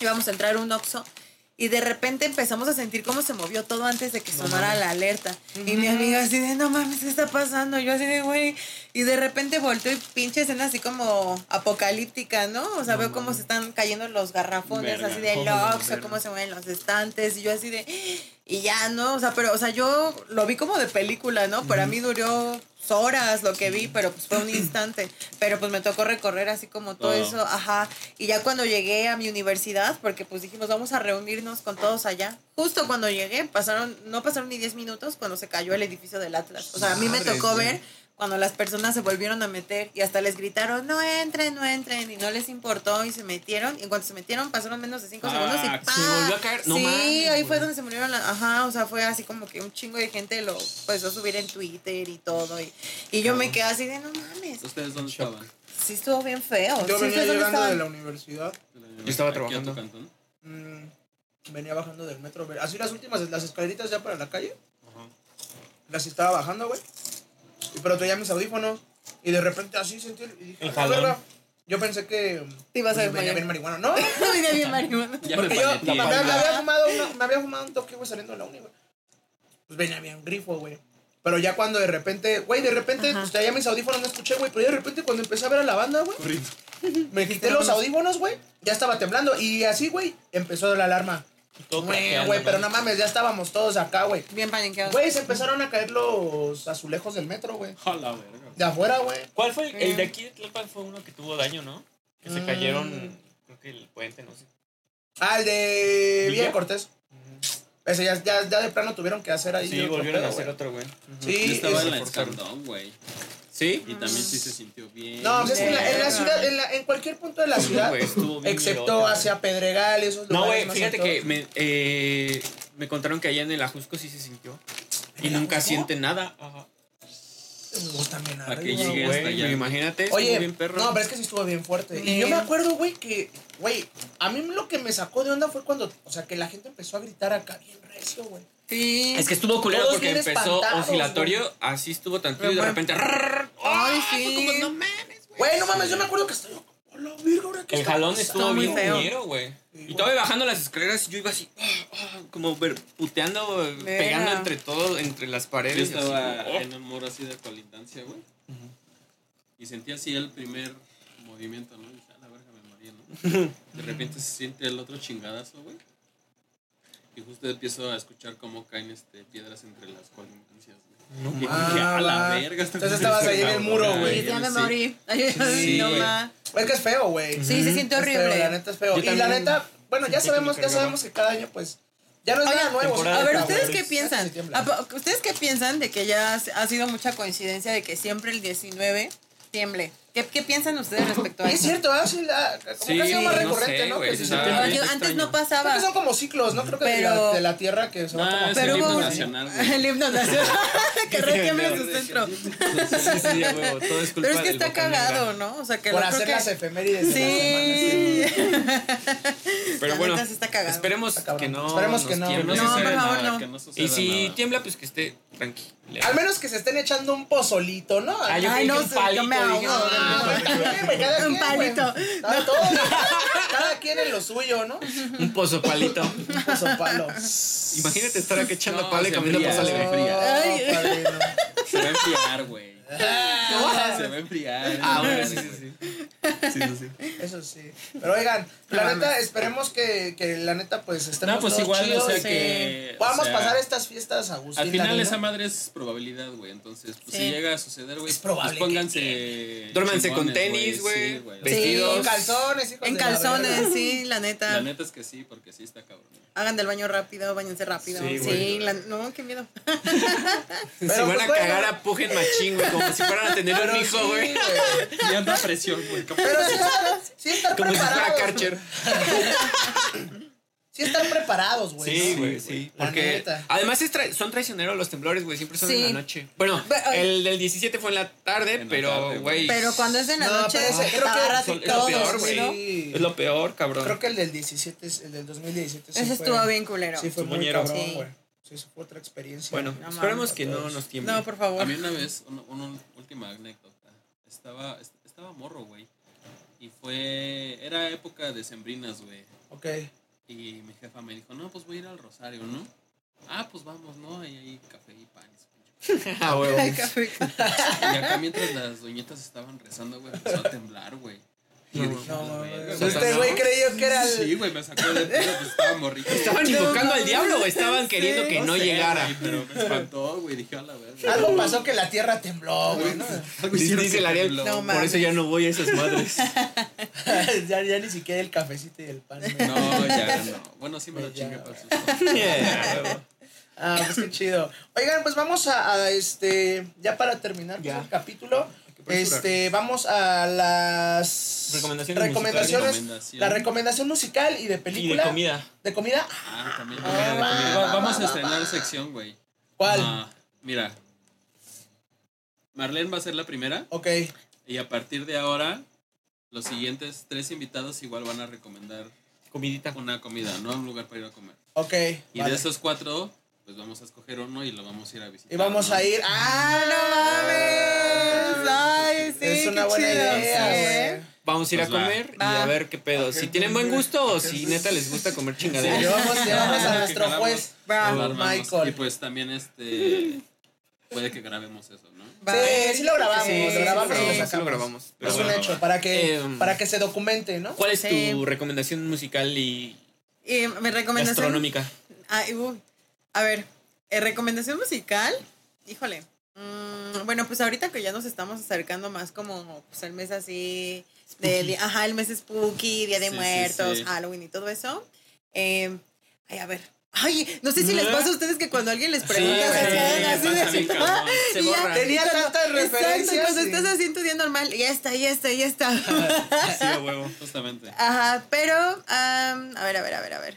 íbamos a entrar a un Oxxo. Y de repente empezamos a sentir cómo se movió todo antes de que sonara la alerta. Y mi amiga así de, no mames, ¿qué está pasando? Yo así de, güey. Y de repente volteo y pinche escena así como apocalíptica, ¿no? O sea, veo cómo se están cayendo los garrafones Verga. así de Oxxo, verga. cómo se mueven los estantes. Y yo así de, y ya, ¿no? O sea, pero, o sea, yo lo vi como de película, ¿no? Para mí duró horas lo que vi, pero pues fue un instante. Pero pues me tocó recorrer así como todo Todo. eso, ajá. Y ya cuando llegué a mi universidad, porque pues dijimos, vamos a reunirnos con todos allá. Justo cuando llegué, pasaron, no pasaron ni 10 minutos cuando se cayó el edificio del Atlas. O sea, a mí me tocó ver cuando las personas se volvieron a meter y hasta les gritaron, no entren, no entren, y no les importó y se metieron. Y en cuanto se metieron, pasaron menos de 5 Ah, segundos y se ¡pa! volvió a caer. No sí, mames, ahí güey. fue donde se murieron las... Ajá, o sea, fue así como que un chingo de gente lo empezó a subir en Twitter y todo. Y, y yo me quedé así de, no mames. ¿Ustedes dónde estaban? Sí estuvo bien feo. Yo sí, venía ¿ustedes dónde llegando estaban? de la universidad. Yo estaba ¿Aquí a tu trabajando. mm, venía bajando del metro. Así las últimas, las escaleritas ya para la calle. Las estaba bajando, güey. Y pero traía mis audífonos. Y de repente así sentí. el- Y dije, El "Ah, jalón. verga". Yo pensé que. Te ibas a pues, venía bien marihuana. No, No venía bien marihuana. Ya porque me yo me, me había fumado una- me había fumado un toque, güey, saliendo de la uni, güey. Pues venía bien grifo, güey. Pero ya cuando de repente, güey, de repente, Ajá. pues traía mis audífonos, no escuché, güey. Pero ya de repente cuando empecé a ver a la banda, güey, me quité los audífonos, güey. Ya estaba temblando. Y así, güey, empezó la alarma. Güey, pero ¿no? mames, ya estábamos todos acá, güey. Bien paniqueado. Güey, se empezaron a caer los azulejos del metro, güey. A la verga. De afuera, güey. ¿Cuál fue el, Eh. el de aquí de Tlalpan? Fue uno que tuvo daño, ¿no? Que se Mm. cayeron, creo que el puente, no sé. Ah, el de ¿Villa? Cortés. Ese ya, ya, ya de plano tuvieron que hacer ahí. Sí, otro volvieron a hacer otro, güey. Sí, Yo estaba es- en la güey. ¿Sí? Y también sí se sintió bien. No, pues es que en la, en la Verga. ciudad, en, la- en cualquier punto de la ciudad, Güey, estuvo bien excepto hacia Pedregal, esos No, lugares güey, más fíjate que me, eh, me contaron que allá en el Ajusco sí se sintió. Y ¿En el nunca Ajusco? siente nada. Ajá. Pues también Para que llegue güey. hasta allá. imagínate, estuvo Oye, bien perro. no, pero es que sí estuvo bien fuerte. Y yo me acuerdo, güey, que, güey, a mí lo que me sacó de onda fue cuando, o sea, que la gente empezó a gritar acá bien recio, güey. Sí. Es que estuvo culero Todos porque bien empezó espantados, oscilatorio, así estuvo tranquilo y de Pero repente. Ay, Fue sí. como, no mames, güey. Güey, no mames, yo me acuerdo que estaba yo, hola, virga, ahora qué El está jalón pasando?" estuvo muy bien feo. güey. Y todavía bajando las escaleras, yo iba así, ah, ah, como ver, puteando, pegando entre todo, entre las Yo paredes. y así, estaba oh. en un muro así de colindancia, güey. Y sentí así el primer movimiento, ¿no? Y dije, a la verga me morí, ¿no? De repente se siente el otro chingadazo, güey. Y justo empiezo a escuchar cómo caen este, piedras entre las colindancias. No Y dije, Ah, a la verga. Entonces estabas ahí en el muro, güey. ya me morí. Sí, no. Es que es feo, güey. Sí, se siente horrible. la neta es feo. Yo y la neta, bueno, ya sabemos, ya sabemos que cada año, pues, ya no es Oigan, nada nuevo. A ver. ¿ustedes qué piensan? tiembla. ¿A po- ¿Ustedes qué piensan de que ya ha sido mucha coincidencia de que siempre el 19 tiemble? ¿Qué, qué piensan ustedes respecto a Y es eso? cierto. Sí, la, como Sí, que ha sido más no recurrente, sé, ¿no? güey, Que sí Está antes no Creo pasaba. que son como ciclos, ¿no? Creo que de, Pero- la, de la tierra que se va Ah, como... es Pero el himno nacional. El himno nacional. que retiembla su centro. Sí, sí, huevo, todo es culpa Pero es que está cagado. ¿no? O sea, que Por creo hacer que- las efemérides de Sí. Pero bueno, está cagado. esperemos Está que no. Esperemos que no. No, No, por favor, no. no Y si tiembla, pues que esté tranquilo. Al menos que se estén echando un pozolito, ¿no? Ah, yo Ay, no yo me ahogo. No, también, güey, cada Un güey. palito. Cada, todo, cada quien en lo suyo, ¿no? Un pozo palito. Un pozopalo. Imagínate estar aquí echando No, palo y se enfría, pozole, se güey. enfría. Ay. padrino. Se va a enfriar, güey. Se va a enfriar. Ah, bueno, sí, sí, sí. Sí, sí, sí. Eso sí. Pero oigan, la No neta, esperemos que, que la neta, pues estemos No, pues todos igual, chidos. o sea sí. que. o Podamos sea, pasar estas fiestas a Agustín. Al final esa madre es probabilidad, güey. Entonces, pues Sí. si llega a suceder, güey, Es probable pues pónganse. Duérmanse con tenis, güey. Sí. Vestidos. En calzones, hijos En de la calzones, verga. sí, la neta. La neta es que sí, porque sí está cabrón. Hagan del baño rápido, bañense rápido. Sí, Sí, la- no, qué miedo. Si van pues, a bueno. cagar, apujen machín, güey. Como si fueran a tener Pero un hijo, sí, güey. Y anda presión, güey. Pero sí sí estar Como si fuera. Karcher. Sí estar preparados, güey. Sí, ¿no? güey, sí. La Porque neta. además es tra- son traicioneros los temblores, güey. Siempre son Sí. en la noche. Bueno, el del 17 fue en la tarde, En pero, güey. Pero cuando es en la No, noche, que creo que es lo todo, peor, güey. Es lo peor, cabrón. Creo que el del 17, es- el del 2017. sí Ese fue- estuvo bien culero. Sí, fue muy cabrón, Sí. güey. Sí, eso fue otra experiencia. Bueno, No esperemos que no nos tiemble. No, por favor. A mí una vez, una, una última anécdota. Estaba, est- estaba morro, güey. Y fue. Era época de sembrinas, güey. Ok. Y mi jefa me dijo, no, pues voy a ir al Rosario, ¿no? Ah, pues vamos, ¿no? Ahí hay café y pan. y su pinche Ah, güey. Y acá mientras las doñitas estaban rezando, güey, empezó a temblar, güey. Y yo No, dije, No, "A la mames. Este güey creyó que era el. Sí, güey, me sacó de pedo, pues estaba morrito. Estaban invocando al diablo, güey. Estaban queriendo que no sé, llegara. pero me espantó, güey, dije, a la verga. Algo pasó que la tierra tembló, güey, ¿no? Algo Dice, hicieron dice que el Ariel, tembló. No, por eso ya no voy a esas madres. ya, ya ni siquiera el cafecito y el pan. No, ya no. Bueno, sí me lo chingué para sus. Ah, pues qué chido. Oigan, pues vamos a, a, este, ya para terminar pues, el capítulo. Este, vamos a las Recomendaciones recomendaciones, Recomendación. la recomendación musical y de Y película. de comida. ¿De comida? Ah, también. Ah, comida de va, comida. va, Va- Vamos va, a estrenar sección, güey. ¿Cuál? Ah, mira. Marlene va a ser la primera. Ok. Y a partir de ahora, los siguientes tres invitados igual van a recomendar Comidita. una comida, ¿no? Un lugar para ir a comer. Ok. Y vale. de esos cuatro, pues vamos a escoger uno y lo vamos a ir a visitar. Y vamos ¿no? a ir. ¡Ah, no mames! Ay, sí, es una qué buena chido, idea, güey. ¿eh? Vamos a ir a Pues va. comer y a ver qué pedo. Si tienen buen gusto o si neta les gusta comer chingaderas. Llevamos, llevamos a nuestro juez. Michael. Y pues también este puede que grabemos eso, ¿no? Sí, sí lo grabamos, Sí, lo grabamos sí, y lo sí, lo grabamos. Es un bueno. hecho, para que, Em, para que se documente, ¿no? ¿Cuál es Sí. tu recomendación musical y Y mi recomendación. gastronómica? Ay, uy. A ver, eh, recomendación musical. Híjole. Mm, bueno, pues ahorita que ya nos estamos acercando más como pues, el mes así. De, di- ajá, el mes spooky, Día de Sí, sí, Muertos, sí. Halloween y todo eso. Eh, ay, a ver. Ay, no sé si les pasa a ustedes que cuando alguien les pregunta, Sí, se sí, quedan así de- Se y ya. Tenía cuando- tantas Exacto, referencias cuando y- estás así en tu día normal, ya está, ya está, ya está. Sí, a huevo. Justamente. Ajá, pero, a ver, a ver, a ver, a ver.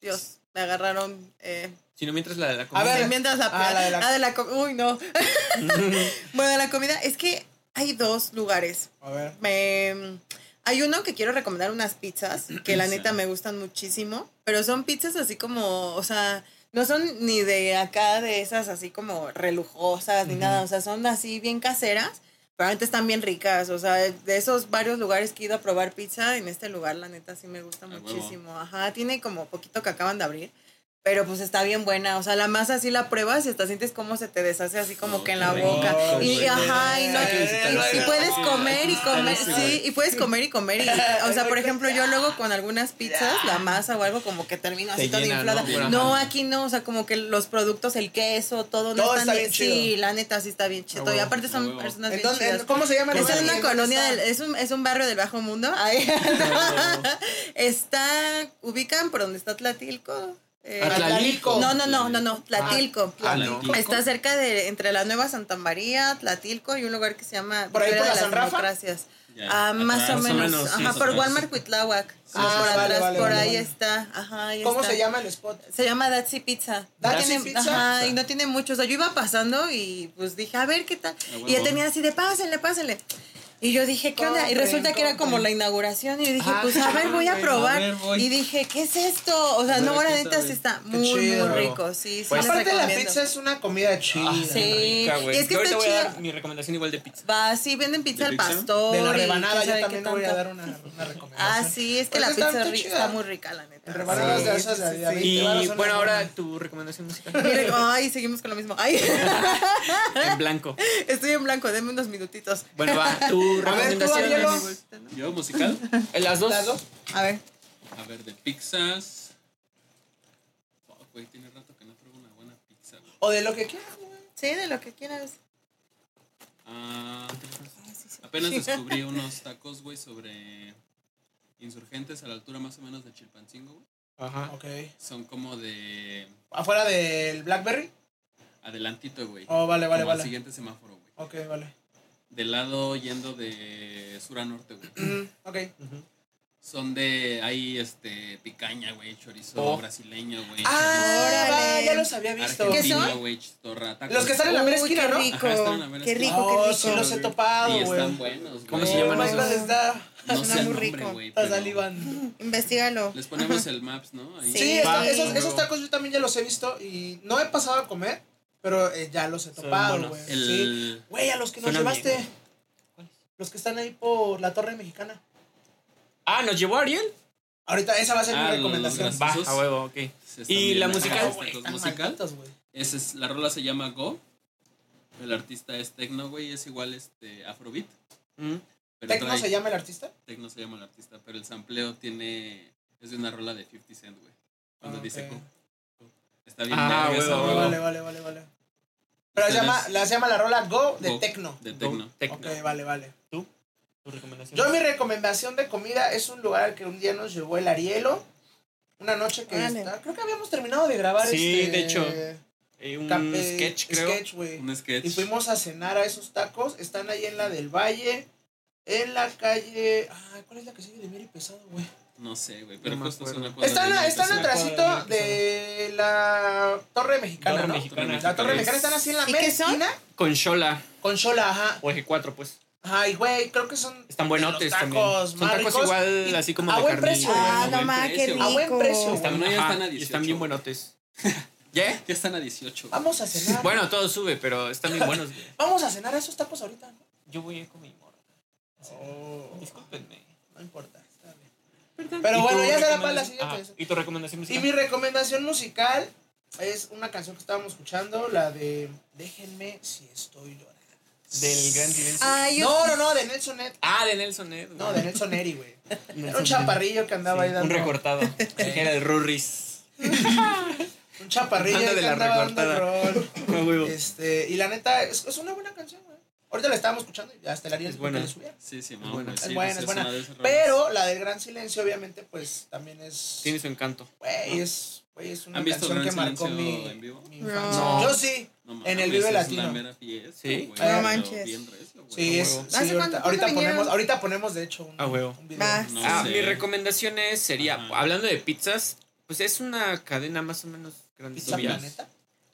Dios, me agarraron. Eh, Si no, mientras la de la A comida. ver, sí, mientras la, ah, la de la- ah, de la com- Uy, no. bueno, de la comida, es que hay dos lugares. A ver. Me, hay uno que quiero recomendar unas pizzas, que la neta me gustan muchísimo, pero son pizzas así como, o sea, no son ni de acá, de esas así como relujosas, ni nada, o sea, son así bien caseras, pero antes están bien ricas, o sea, de esos varios lugares que he ido a probar pizza, en este lugar la neta sí me gusta A muchísimo, ajá, tiene como poquito que acaban de abrir. Pero pues está bien buena, o sea, la masa así la pruebas y hasta sientes cómo se te deshace así como Oh, que en la rico, boca. Y ajá, y no, y, y puedes Sí, comer y comer, sí, y puedes comer y comer. Y, o sea, por ejemplo, yo luego con algunas pizzas, la masa o algo como que termino así toda inflada. ¿no? Aquí no, o sea, como que los productos, el queso, todo, no están está bien Sí, chido. la neta sí está bien chido. Ah, y huevo, aparte ah, son huevo. personas ¿En bien chidas. ¿Cómo se llama Es una ¿Dónde colonia, es, un, es un barrio del Bajo Mundo. Ahí. está, ubican por donde está Tlatilco. Eh, Atlalico. No, no, no, no, no, Tlatilco. Ah, no. Está cerca de entre la Nueva Santa María, Tlatilco y un lugar que se llama ¿Por ahí por de la las San Rafa? Democracias. Ya, Ah, más o Más o menos. sí, por. Walmart Cuitláhuac. Ah, por vale, atrás, vale, por vale, ahí vale. está. Ajá, ahí ¿Cómo está. se llama el spot? Se llama Datsy Pizza. No ¿Datsy tiene, Pizza? Ajá, y no tiene mucho. O sea, yo iba pasando y pues dije, a ver qué tal. Ah, Y huevo. tenía así de pásenle, pásenle. Y yo dije, ¿qué onda? Y resulta que era como la inauguración. Y yo dije, Ah, pues a ver, voy a probar. y dije, ¿qué es esto? O sea, no, ¿qué la neta sí está muy, muy rico. Sí, sí, Pues, Aparte la pizza es una comida chida. sí. Y es que Yo ahorita voy a dar mi recomendación igual de pizza. Va, sí, venden pizza ¿De al pastor. De la rebanada yo también voy a dar una, recomendación. Ah, sí, es que la pizza está muy rica, la neta. En rebanadas de esas de a- de a 20 varos Y bueno, ahora tu recomendación musical. Miren, ay, seguimos con lo mismo. Ay, en blanco. estoy en blanco, denme unos minutitos. Bueno, va, tu A ver, tú, recomendación. Amigo. ¿Yo musical? Eh, Las dos. Las dos. A ver. A ver, de pizzas. Fuck, güey, tiene rato que no pruebo una buena pizza, güey. O de lo que quieras, güey. Sí, de lo que quieras. Ah, apenas descubrí unos tacos, güey, sobre insurgentes a la altura más o menos de Chilpancingo, güey. Ajá. Ok. Son como de ¿Afuera del Blackberry? adelantito, güey. Oh, vale, vale, como al vale. siguiente semáforo, güey. Ok, vale. Del lado yendo de sur a norte, güey. Ok. Son de ahí, este, picaña, güey, chorizo Oh. brasileño, güey. Ah, Órale. va, ya los había visto. ¿Qué son? chistorra. Los que están en la mera Uy, esquina, qué ¿no? rico. Ajá, están en la mera qué esquina. rico, Oh, qué sí rico. los he topado, Y güey. están buenos, ¿Cómo güey. se llaman Oh, esos? está- No sé el muy nombre, rico. güey. Está salivando. Investígalo. Les ponemos el maps, ¿no? Ahí. Sí, Sí, está- esos, esos tacos yo también ya los he visto y no he pasado a comer, pero eh, ya los he topado, güey. Sí. El... Güey, a los que nos llevaste. bien. Los que están ahí por la Torre Mexicana. Ah, ¿nos llevó Ariel? Ahorita esa va a ser Ah, mi los recomendación. Va, a huevo, ok. ¿Y la musical? musical. Esa es, la rola se llama Go. El artista es Tecno, güey. Es igual este Afrobeat. Mm. Pero ¿Tecno trae- se llama el artista? Tecno se llama el artista. Pero el sampleo tiene. Es de una rola de 50 Cent, güey. Cuando Ah, dice. Go. Está bien Ah, verga esa huevo, Ah, huevo. rola. vale, vale, vale, vale. Pero se Ustedes- llama, la, se llama la rola Go de Go, Tecno. De Tecno. Tecno. Ok, vale, vale. ¿Tú? ¿Tu recomendación? Yo mi recomendación de comida es un lugar que un día nos llevó el Arielo. Una noche que está, creo que habíamos terminado de grabar Sí, este de hecho. Eh, un sketch, creo. sketch, güey. Un sketch. Y fuimos a cenar a esos tacos. Están ahí en la del Valle. En la calle. Ah, ¿cuál es la que sigue de Miri Pesado, güey? No sé, güey. Pero No justo es una Están, de están atrásito de de la Torre Mexicana, Torre ¿no? Mexicana. La Torre Mexicana están así en la ¿Y mera qué son? esquina. Con Shola Con Shola, ajá. o Eje4, pues. Ay, güey, creo que son. Están buenotes los también. tacos Son tacos ricos igual, y así como a de buen precio, Ah, buen no más, qué precio. rico. A buen precio, Están, ya están a y 18. están bien buenotes. ¿Ya? Ya están a 18. güey. Vamos a cenar. Bueno, todo sube, pero están bien buenos. güey. Vamos a cenar a esos tacos ahorita. ¿no? Yo voy a ir con mi morra. Oh, Discúlpenme. no importa. Está bien. Pero ¿Y bueno, ya será para la siguiente. Ah, ¿Y tu recomendación Y musical? mi recomendación musical es una canción que estábamos escuchando, la de Déjenme si estoy llorando. Del gran silencio. Ay, yo- No, no, no, de Nelson Ed. Ah, de Nelson Ed. No, de Nelson Eri, güey. Era un chaparrillo que andaba ahí dando. Un recortado. que era el Rurris. Un chaparrillo de que la andaba dando recortada. rol. No, huevo. Este, y la neta, es, es una buena canción, güey. Ahorita la estábamos escuchando y hasta el Ariel Es que buena. le. Sí, sí, Es no, buena. Es buena, es buena. Pero la del Gran Silencio, obviamente, pues también es. Tiene su encanto. Güey, es, güey, es una ¿Han visto canción que Gran marcó mi, en vivo? mi infancia. No. Yo sí. No en el Vive Latino. fiesta, Sí. No pero manches. bien recio, güey. Sí, A es, sí, ¿Hace ahorita, cuánto- ahorita cuándo ponemos, ahorita ponemos de hecho un, A huevo. un video. Va. No ah, sé. mi recomendación es, sería, Ajá. hablando de pizzas, pues es una cadena más o menos ¿Pizza grande. Planeta?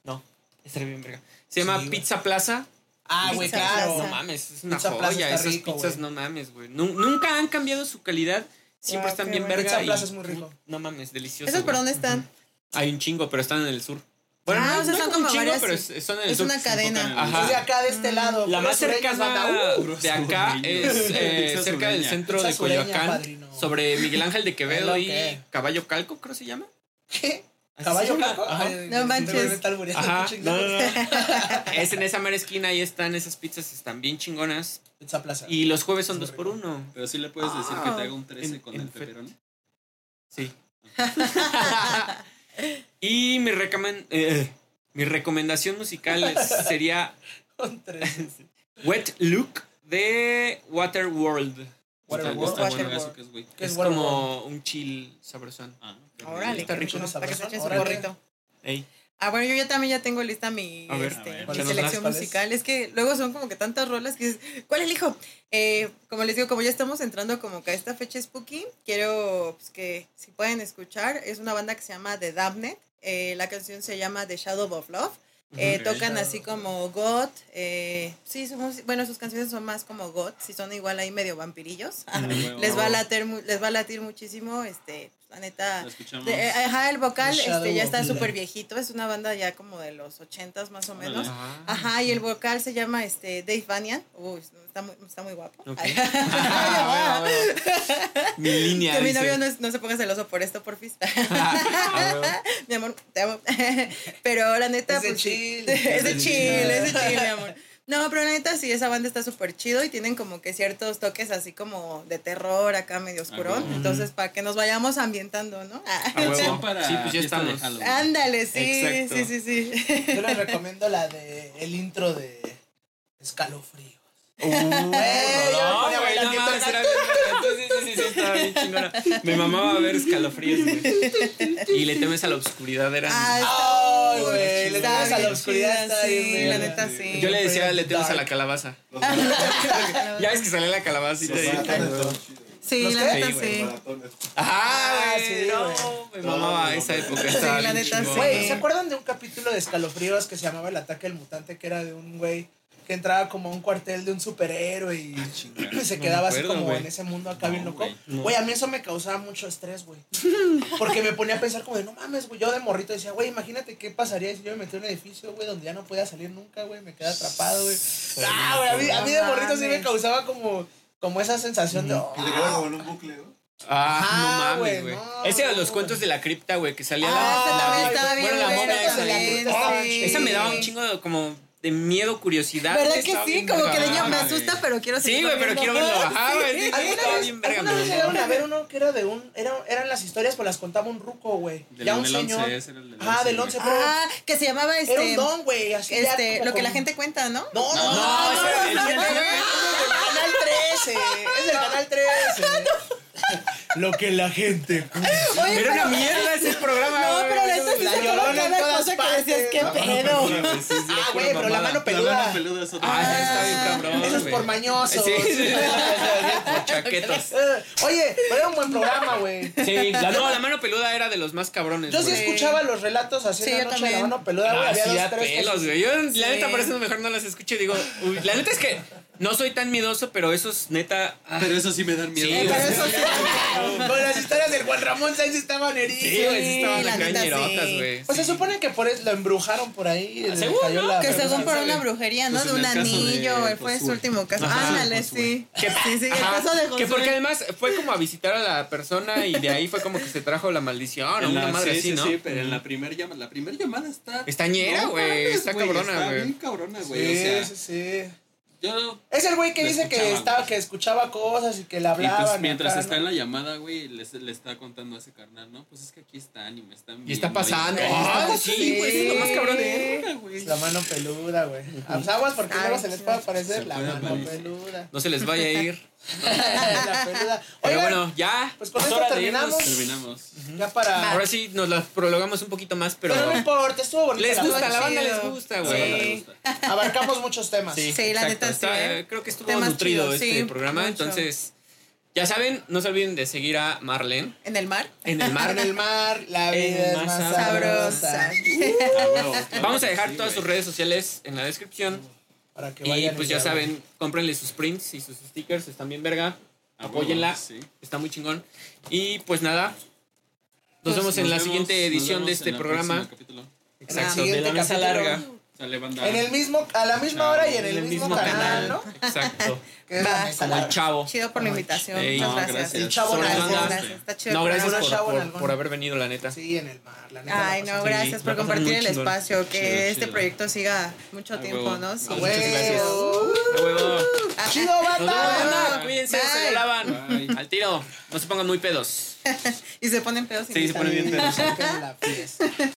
No, estaría bien verga. Se llama Sí. Pizza Plaza. Ah, güey, Pizza claro. No mames, es una Pizza Plaza joya. Esas rico, pizzas, no mames, güey. Nu- nunca han cambiado su calidad. Siempre están bien verga. Pizza y- Plaza es muy rico. No mames, delicioso. ¿Esos por dónde están? Hay un chingo, pero están en el sur. Bueno, Ah, no, o sea, no son hay un como chingo, varias- pero es- son en el Es sur. una cadena. Ajá. Es de acá, de este lado. La más cercana banda. Uh, de acá es eh, cerca del centro de Coyoacán, padrino. sobre Miguel Ángel de Quevedo ¿Lo y? Caballo Calco, creo se llama. ¿Qué? ¿Caballo? Ajá. Ay, No manches. Ajá, no, no, no. Es en esa mera esquina, ahí están esas pizzas, están bien chingonas. Pizza Plaza. Y los jueves son dos por uno. Pero sí le puedes decir que te haga un 13 En- con en el pepperoni. Sí. Y mi, recomen- eh, mi recomendación musical sería. Wet Look de Waterworld. Waterworld. Está bueno Waterworld. es. ¿Qué Es como un chill sabrosón. Ah, Órale, Está rico. rico, para que se echen su Órale. gorrito. Ey. Ah, bueno, yo ya también ya tengo lista mi, ver, este, ver, mi ¿cuáles selección musical. Es que luego son como que tantas rolas que dices, ¿cuál elijo? Eh, como les digo, como ya estamos entrando como que a esta fecha spooky, quiero pues, que si pueden escuchar, es una banda que se llama The Damned. Eh, la canción se llama The Shadow of Love. Eh, Ok. tocan así como goth, eh, sí, son- bueno, sus canciones son más como goth, si son igual ahí medio vampirillos. huevo. les va a latir, les va a latir muchísimo, este, la neta. De- eh, ajá, el vocal este, ya está súper viejito, es una banda ya como de los ochentas más o menos. Ah. Ajá, y el vocal se llama este Dave Vanian. Uy, está muy, está muy guapo. Ok. Ay. Ah. Mi línea. que mi novio no, es- no se ponga celoso por esto, porfis. Ah, huevo. mi amor, te amo. pero la neta, Es de pues, sí. chill. es de chill, es de chill, mi amor. No, pero la neta sí, esa banda está súper chido y tienen como que ciertos toques así como de terror acá medio oscurón. huevo. Entonces, para que nos vayamos ambientando, ¿no? A Canción huevo. para Sí, pues ya estamos. Ándale, sí, Exacto. sí, sí, sí. Yo les recomiendo la de el intro de Escalofríos. Uh, no, a güey, no verga. era verga. Sí, sí, sí, sí, estaba bien chingona. Me mamaba ver escalofríos, güey. Y le temes a la oscuridad, eran... Ah, Ay, güey, le temes a la oscuridad, está sí, la neta sí. Yo le decía, le temes a la calabaza. Ya ves que sale la ahí. maratones son chidos. Sí, ¿Los la neta Sí, Ah, sí, no, me mamaba esa época. Sí, la neta, sí. Güey, ¿se acuerdan de un capítulo de Escalofríos que se llamaba El ataque del mutante? Que era de un güey que entraba como a un cuartel de un superhéroe y se No quedaba así acuerdo, como en ese mundo acá bien No, loco. güey, no. A mí eso me causaba mucho estrés, güey. Porque me ponía a pensar como de, no mames, güey, yo de morrito decía, güey, imagínate qué pasaría si yo me metí en un edificio, güey, donde ya no podía salir nunca, güey, me quedé atrapado, güey. Ah, güey, a mí, a mí de morrito sí me causaba como, como esa sensación de, te quedas como en un bucle, ¿no? Ah, no mames, güey, no, Ese era no, los cuentos de la cripta, güey, que salía Ah, la, esa la bien bueno, la buena momia esa también, de- Ah, sí. Esa me daba un chingo de, como de miedo, curiosidad. ¿Verdad que sí? Como que de niño me güey. asusta, pero quiero Sí, seguirlo güey, pero quiero verlo. Ajá, güey. sí, ¿Alguna estaba vez, llegaron a ver uno que era de un, era, eran las historias, pues las contaba un ruco, güey. Del- Ya un del señor. 11, ese era el del Ah, 11, del güey. 11, pero Ah, que se llamaba era un este. don, güey, así Este, lo que la gente cuenta, ¿no? No, no, no, es del canal 13, es del canal 13. Lo que la gente Oye, Era una mierda ese programa, No, güey. pero la neta sí La se llorona tocaba en cada todas cosa que partes, decías, qué la pedo. Ah, güey, pero la mano La peluda. mano peluda es otra. Ah, está bien cabrón. Eso es por mañoso. Sí, sí. Por chaquetos. Eh, Oye, pero era un buen programa, güey. Sí, la, no, la mano peluda era de los más cabrones. Yo sí güey. escuchaba los relatos así Sí, en la noche de la mano peluda, güey. Ah, Había sí, dos, tres pelos, güey. Yo, la Sí. neta, por eso mejor no las escucho y digo, uy, la neta es que no soy tan miedoso, pero esos, neta. ah, Pero eso sí me dan miedo. Sí, güey. güey. Pero eso sí. Con las historias del Juan Ramón Sáenz estaban heridos. Sí, güey, sí estaban la acá neta, ñerotas, sí. güey. Pues se supone que por eso lo embrujaron por ahí. les Según, cayó ¿no? la Que según por una brujería, ¿no? Pues de en un el caso de anillo, fue su Josué. último caso. Ajá, Ándale, Josué. sí. Que, Sí, sí, el ajá, caso de que Josué. porque además fue como a visitar a la persona y de ahí fue como que se trajo la maldición o En una la- madre sí, así, sí, ¿no? sí, pero en la primera llamada, la primera llamada está... Está ñera, güey, mames, está güey, cabrona, Está güey. bien cabrona, güey, Sí, o sea, sí, sí. Yo... Es el güey que dice que escuchaba, estaba, que escuchaba cosas y que le Y hablaban. pues mientras acá, está ¿no? en la llamada, güey, le, le está contando a ese carnal, ¿no? Pues es que aquí están y me están Y está viendo, pasando. y- Ah, sí, güey, es lo más cabrón de güey. La mano peluda, güey. Aguas porque luego se les puede aparecer Se la mano aparecer. peluda. No se les vaya a ir. la peluda. Pero Oigan, bueno, ya. pues con es esto terminamos. Terminamos. ya para. Ahora sí nos las prolongamos un poquito más, pero. Pero no importa, estuvo bonito. Les la gusta, la banda les gusta, Sí. güey. Abarcamos muchos temas. Sí, la neta sí, ¿eh? Creo que estuvo Temas nutrido este sí, programa. mucho. Entonces, ya saben, no se olviden de seguir a Marlene En el mar. en el mar. En el mar, la vida es más más Sabrosa. sabrosa. Ah, huevo, claro Vamos a dejar sí, todas sus redes sociales en la descripción. Para que Y pues y ya saben, cómprenle sus prints y sus stickers, están bien verga. Apóyenla, sí. está muy chingón. Y pues nada, nos Pues vemos en Nos la vemos- siguiente edición de este programa. Exacto, de la mesa capítulo. larga. Sale banda. En el mismo, a la misma hora y en el, mismo, canal, ¿no? Exacto. Que es la Va. mesa Como el chavo. Chido por la invitación. Ey. Muchas No, gracias. gracias. El chavo Sobre nalgón. banda. Muchas gracias. Está chido. No, por gracias por, chavo por- por haber venido, la neta. Sí, en el mar. La neta Ay, no, Sí, gracias la por compartir el espacio, que Chido, este chido. proyecto siga mucho tiempo. ¿no? Sí. Muchas gracias. Chido, banda. Cuídense, se lavan. Al tiro. No se pongan muy pedos. Y se ponen pedos. Sí, se ponen bien pedos.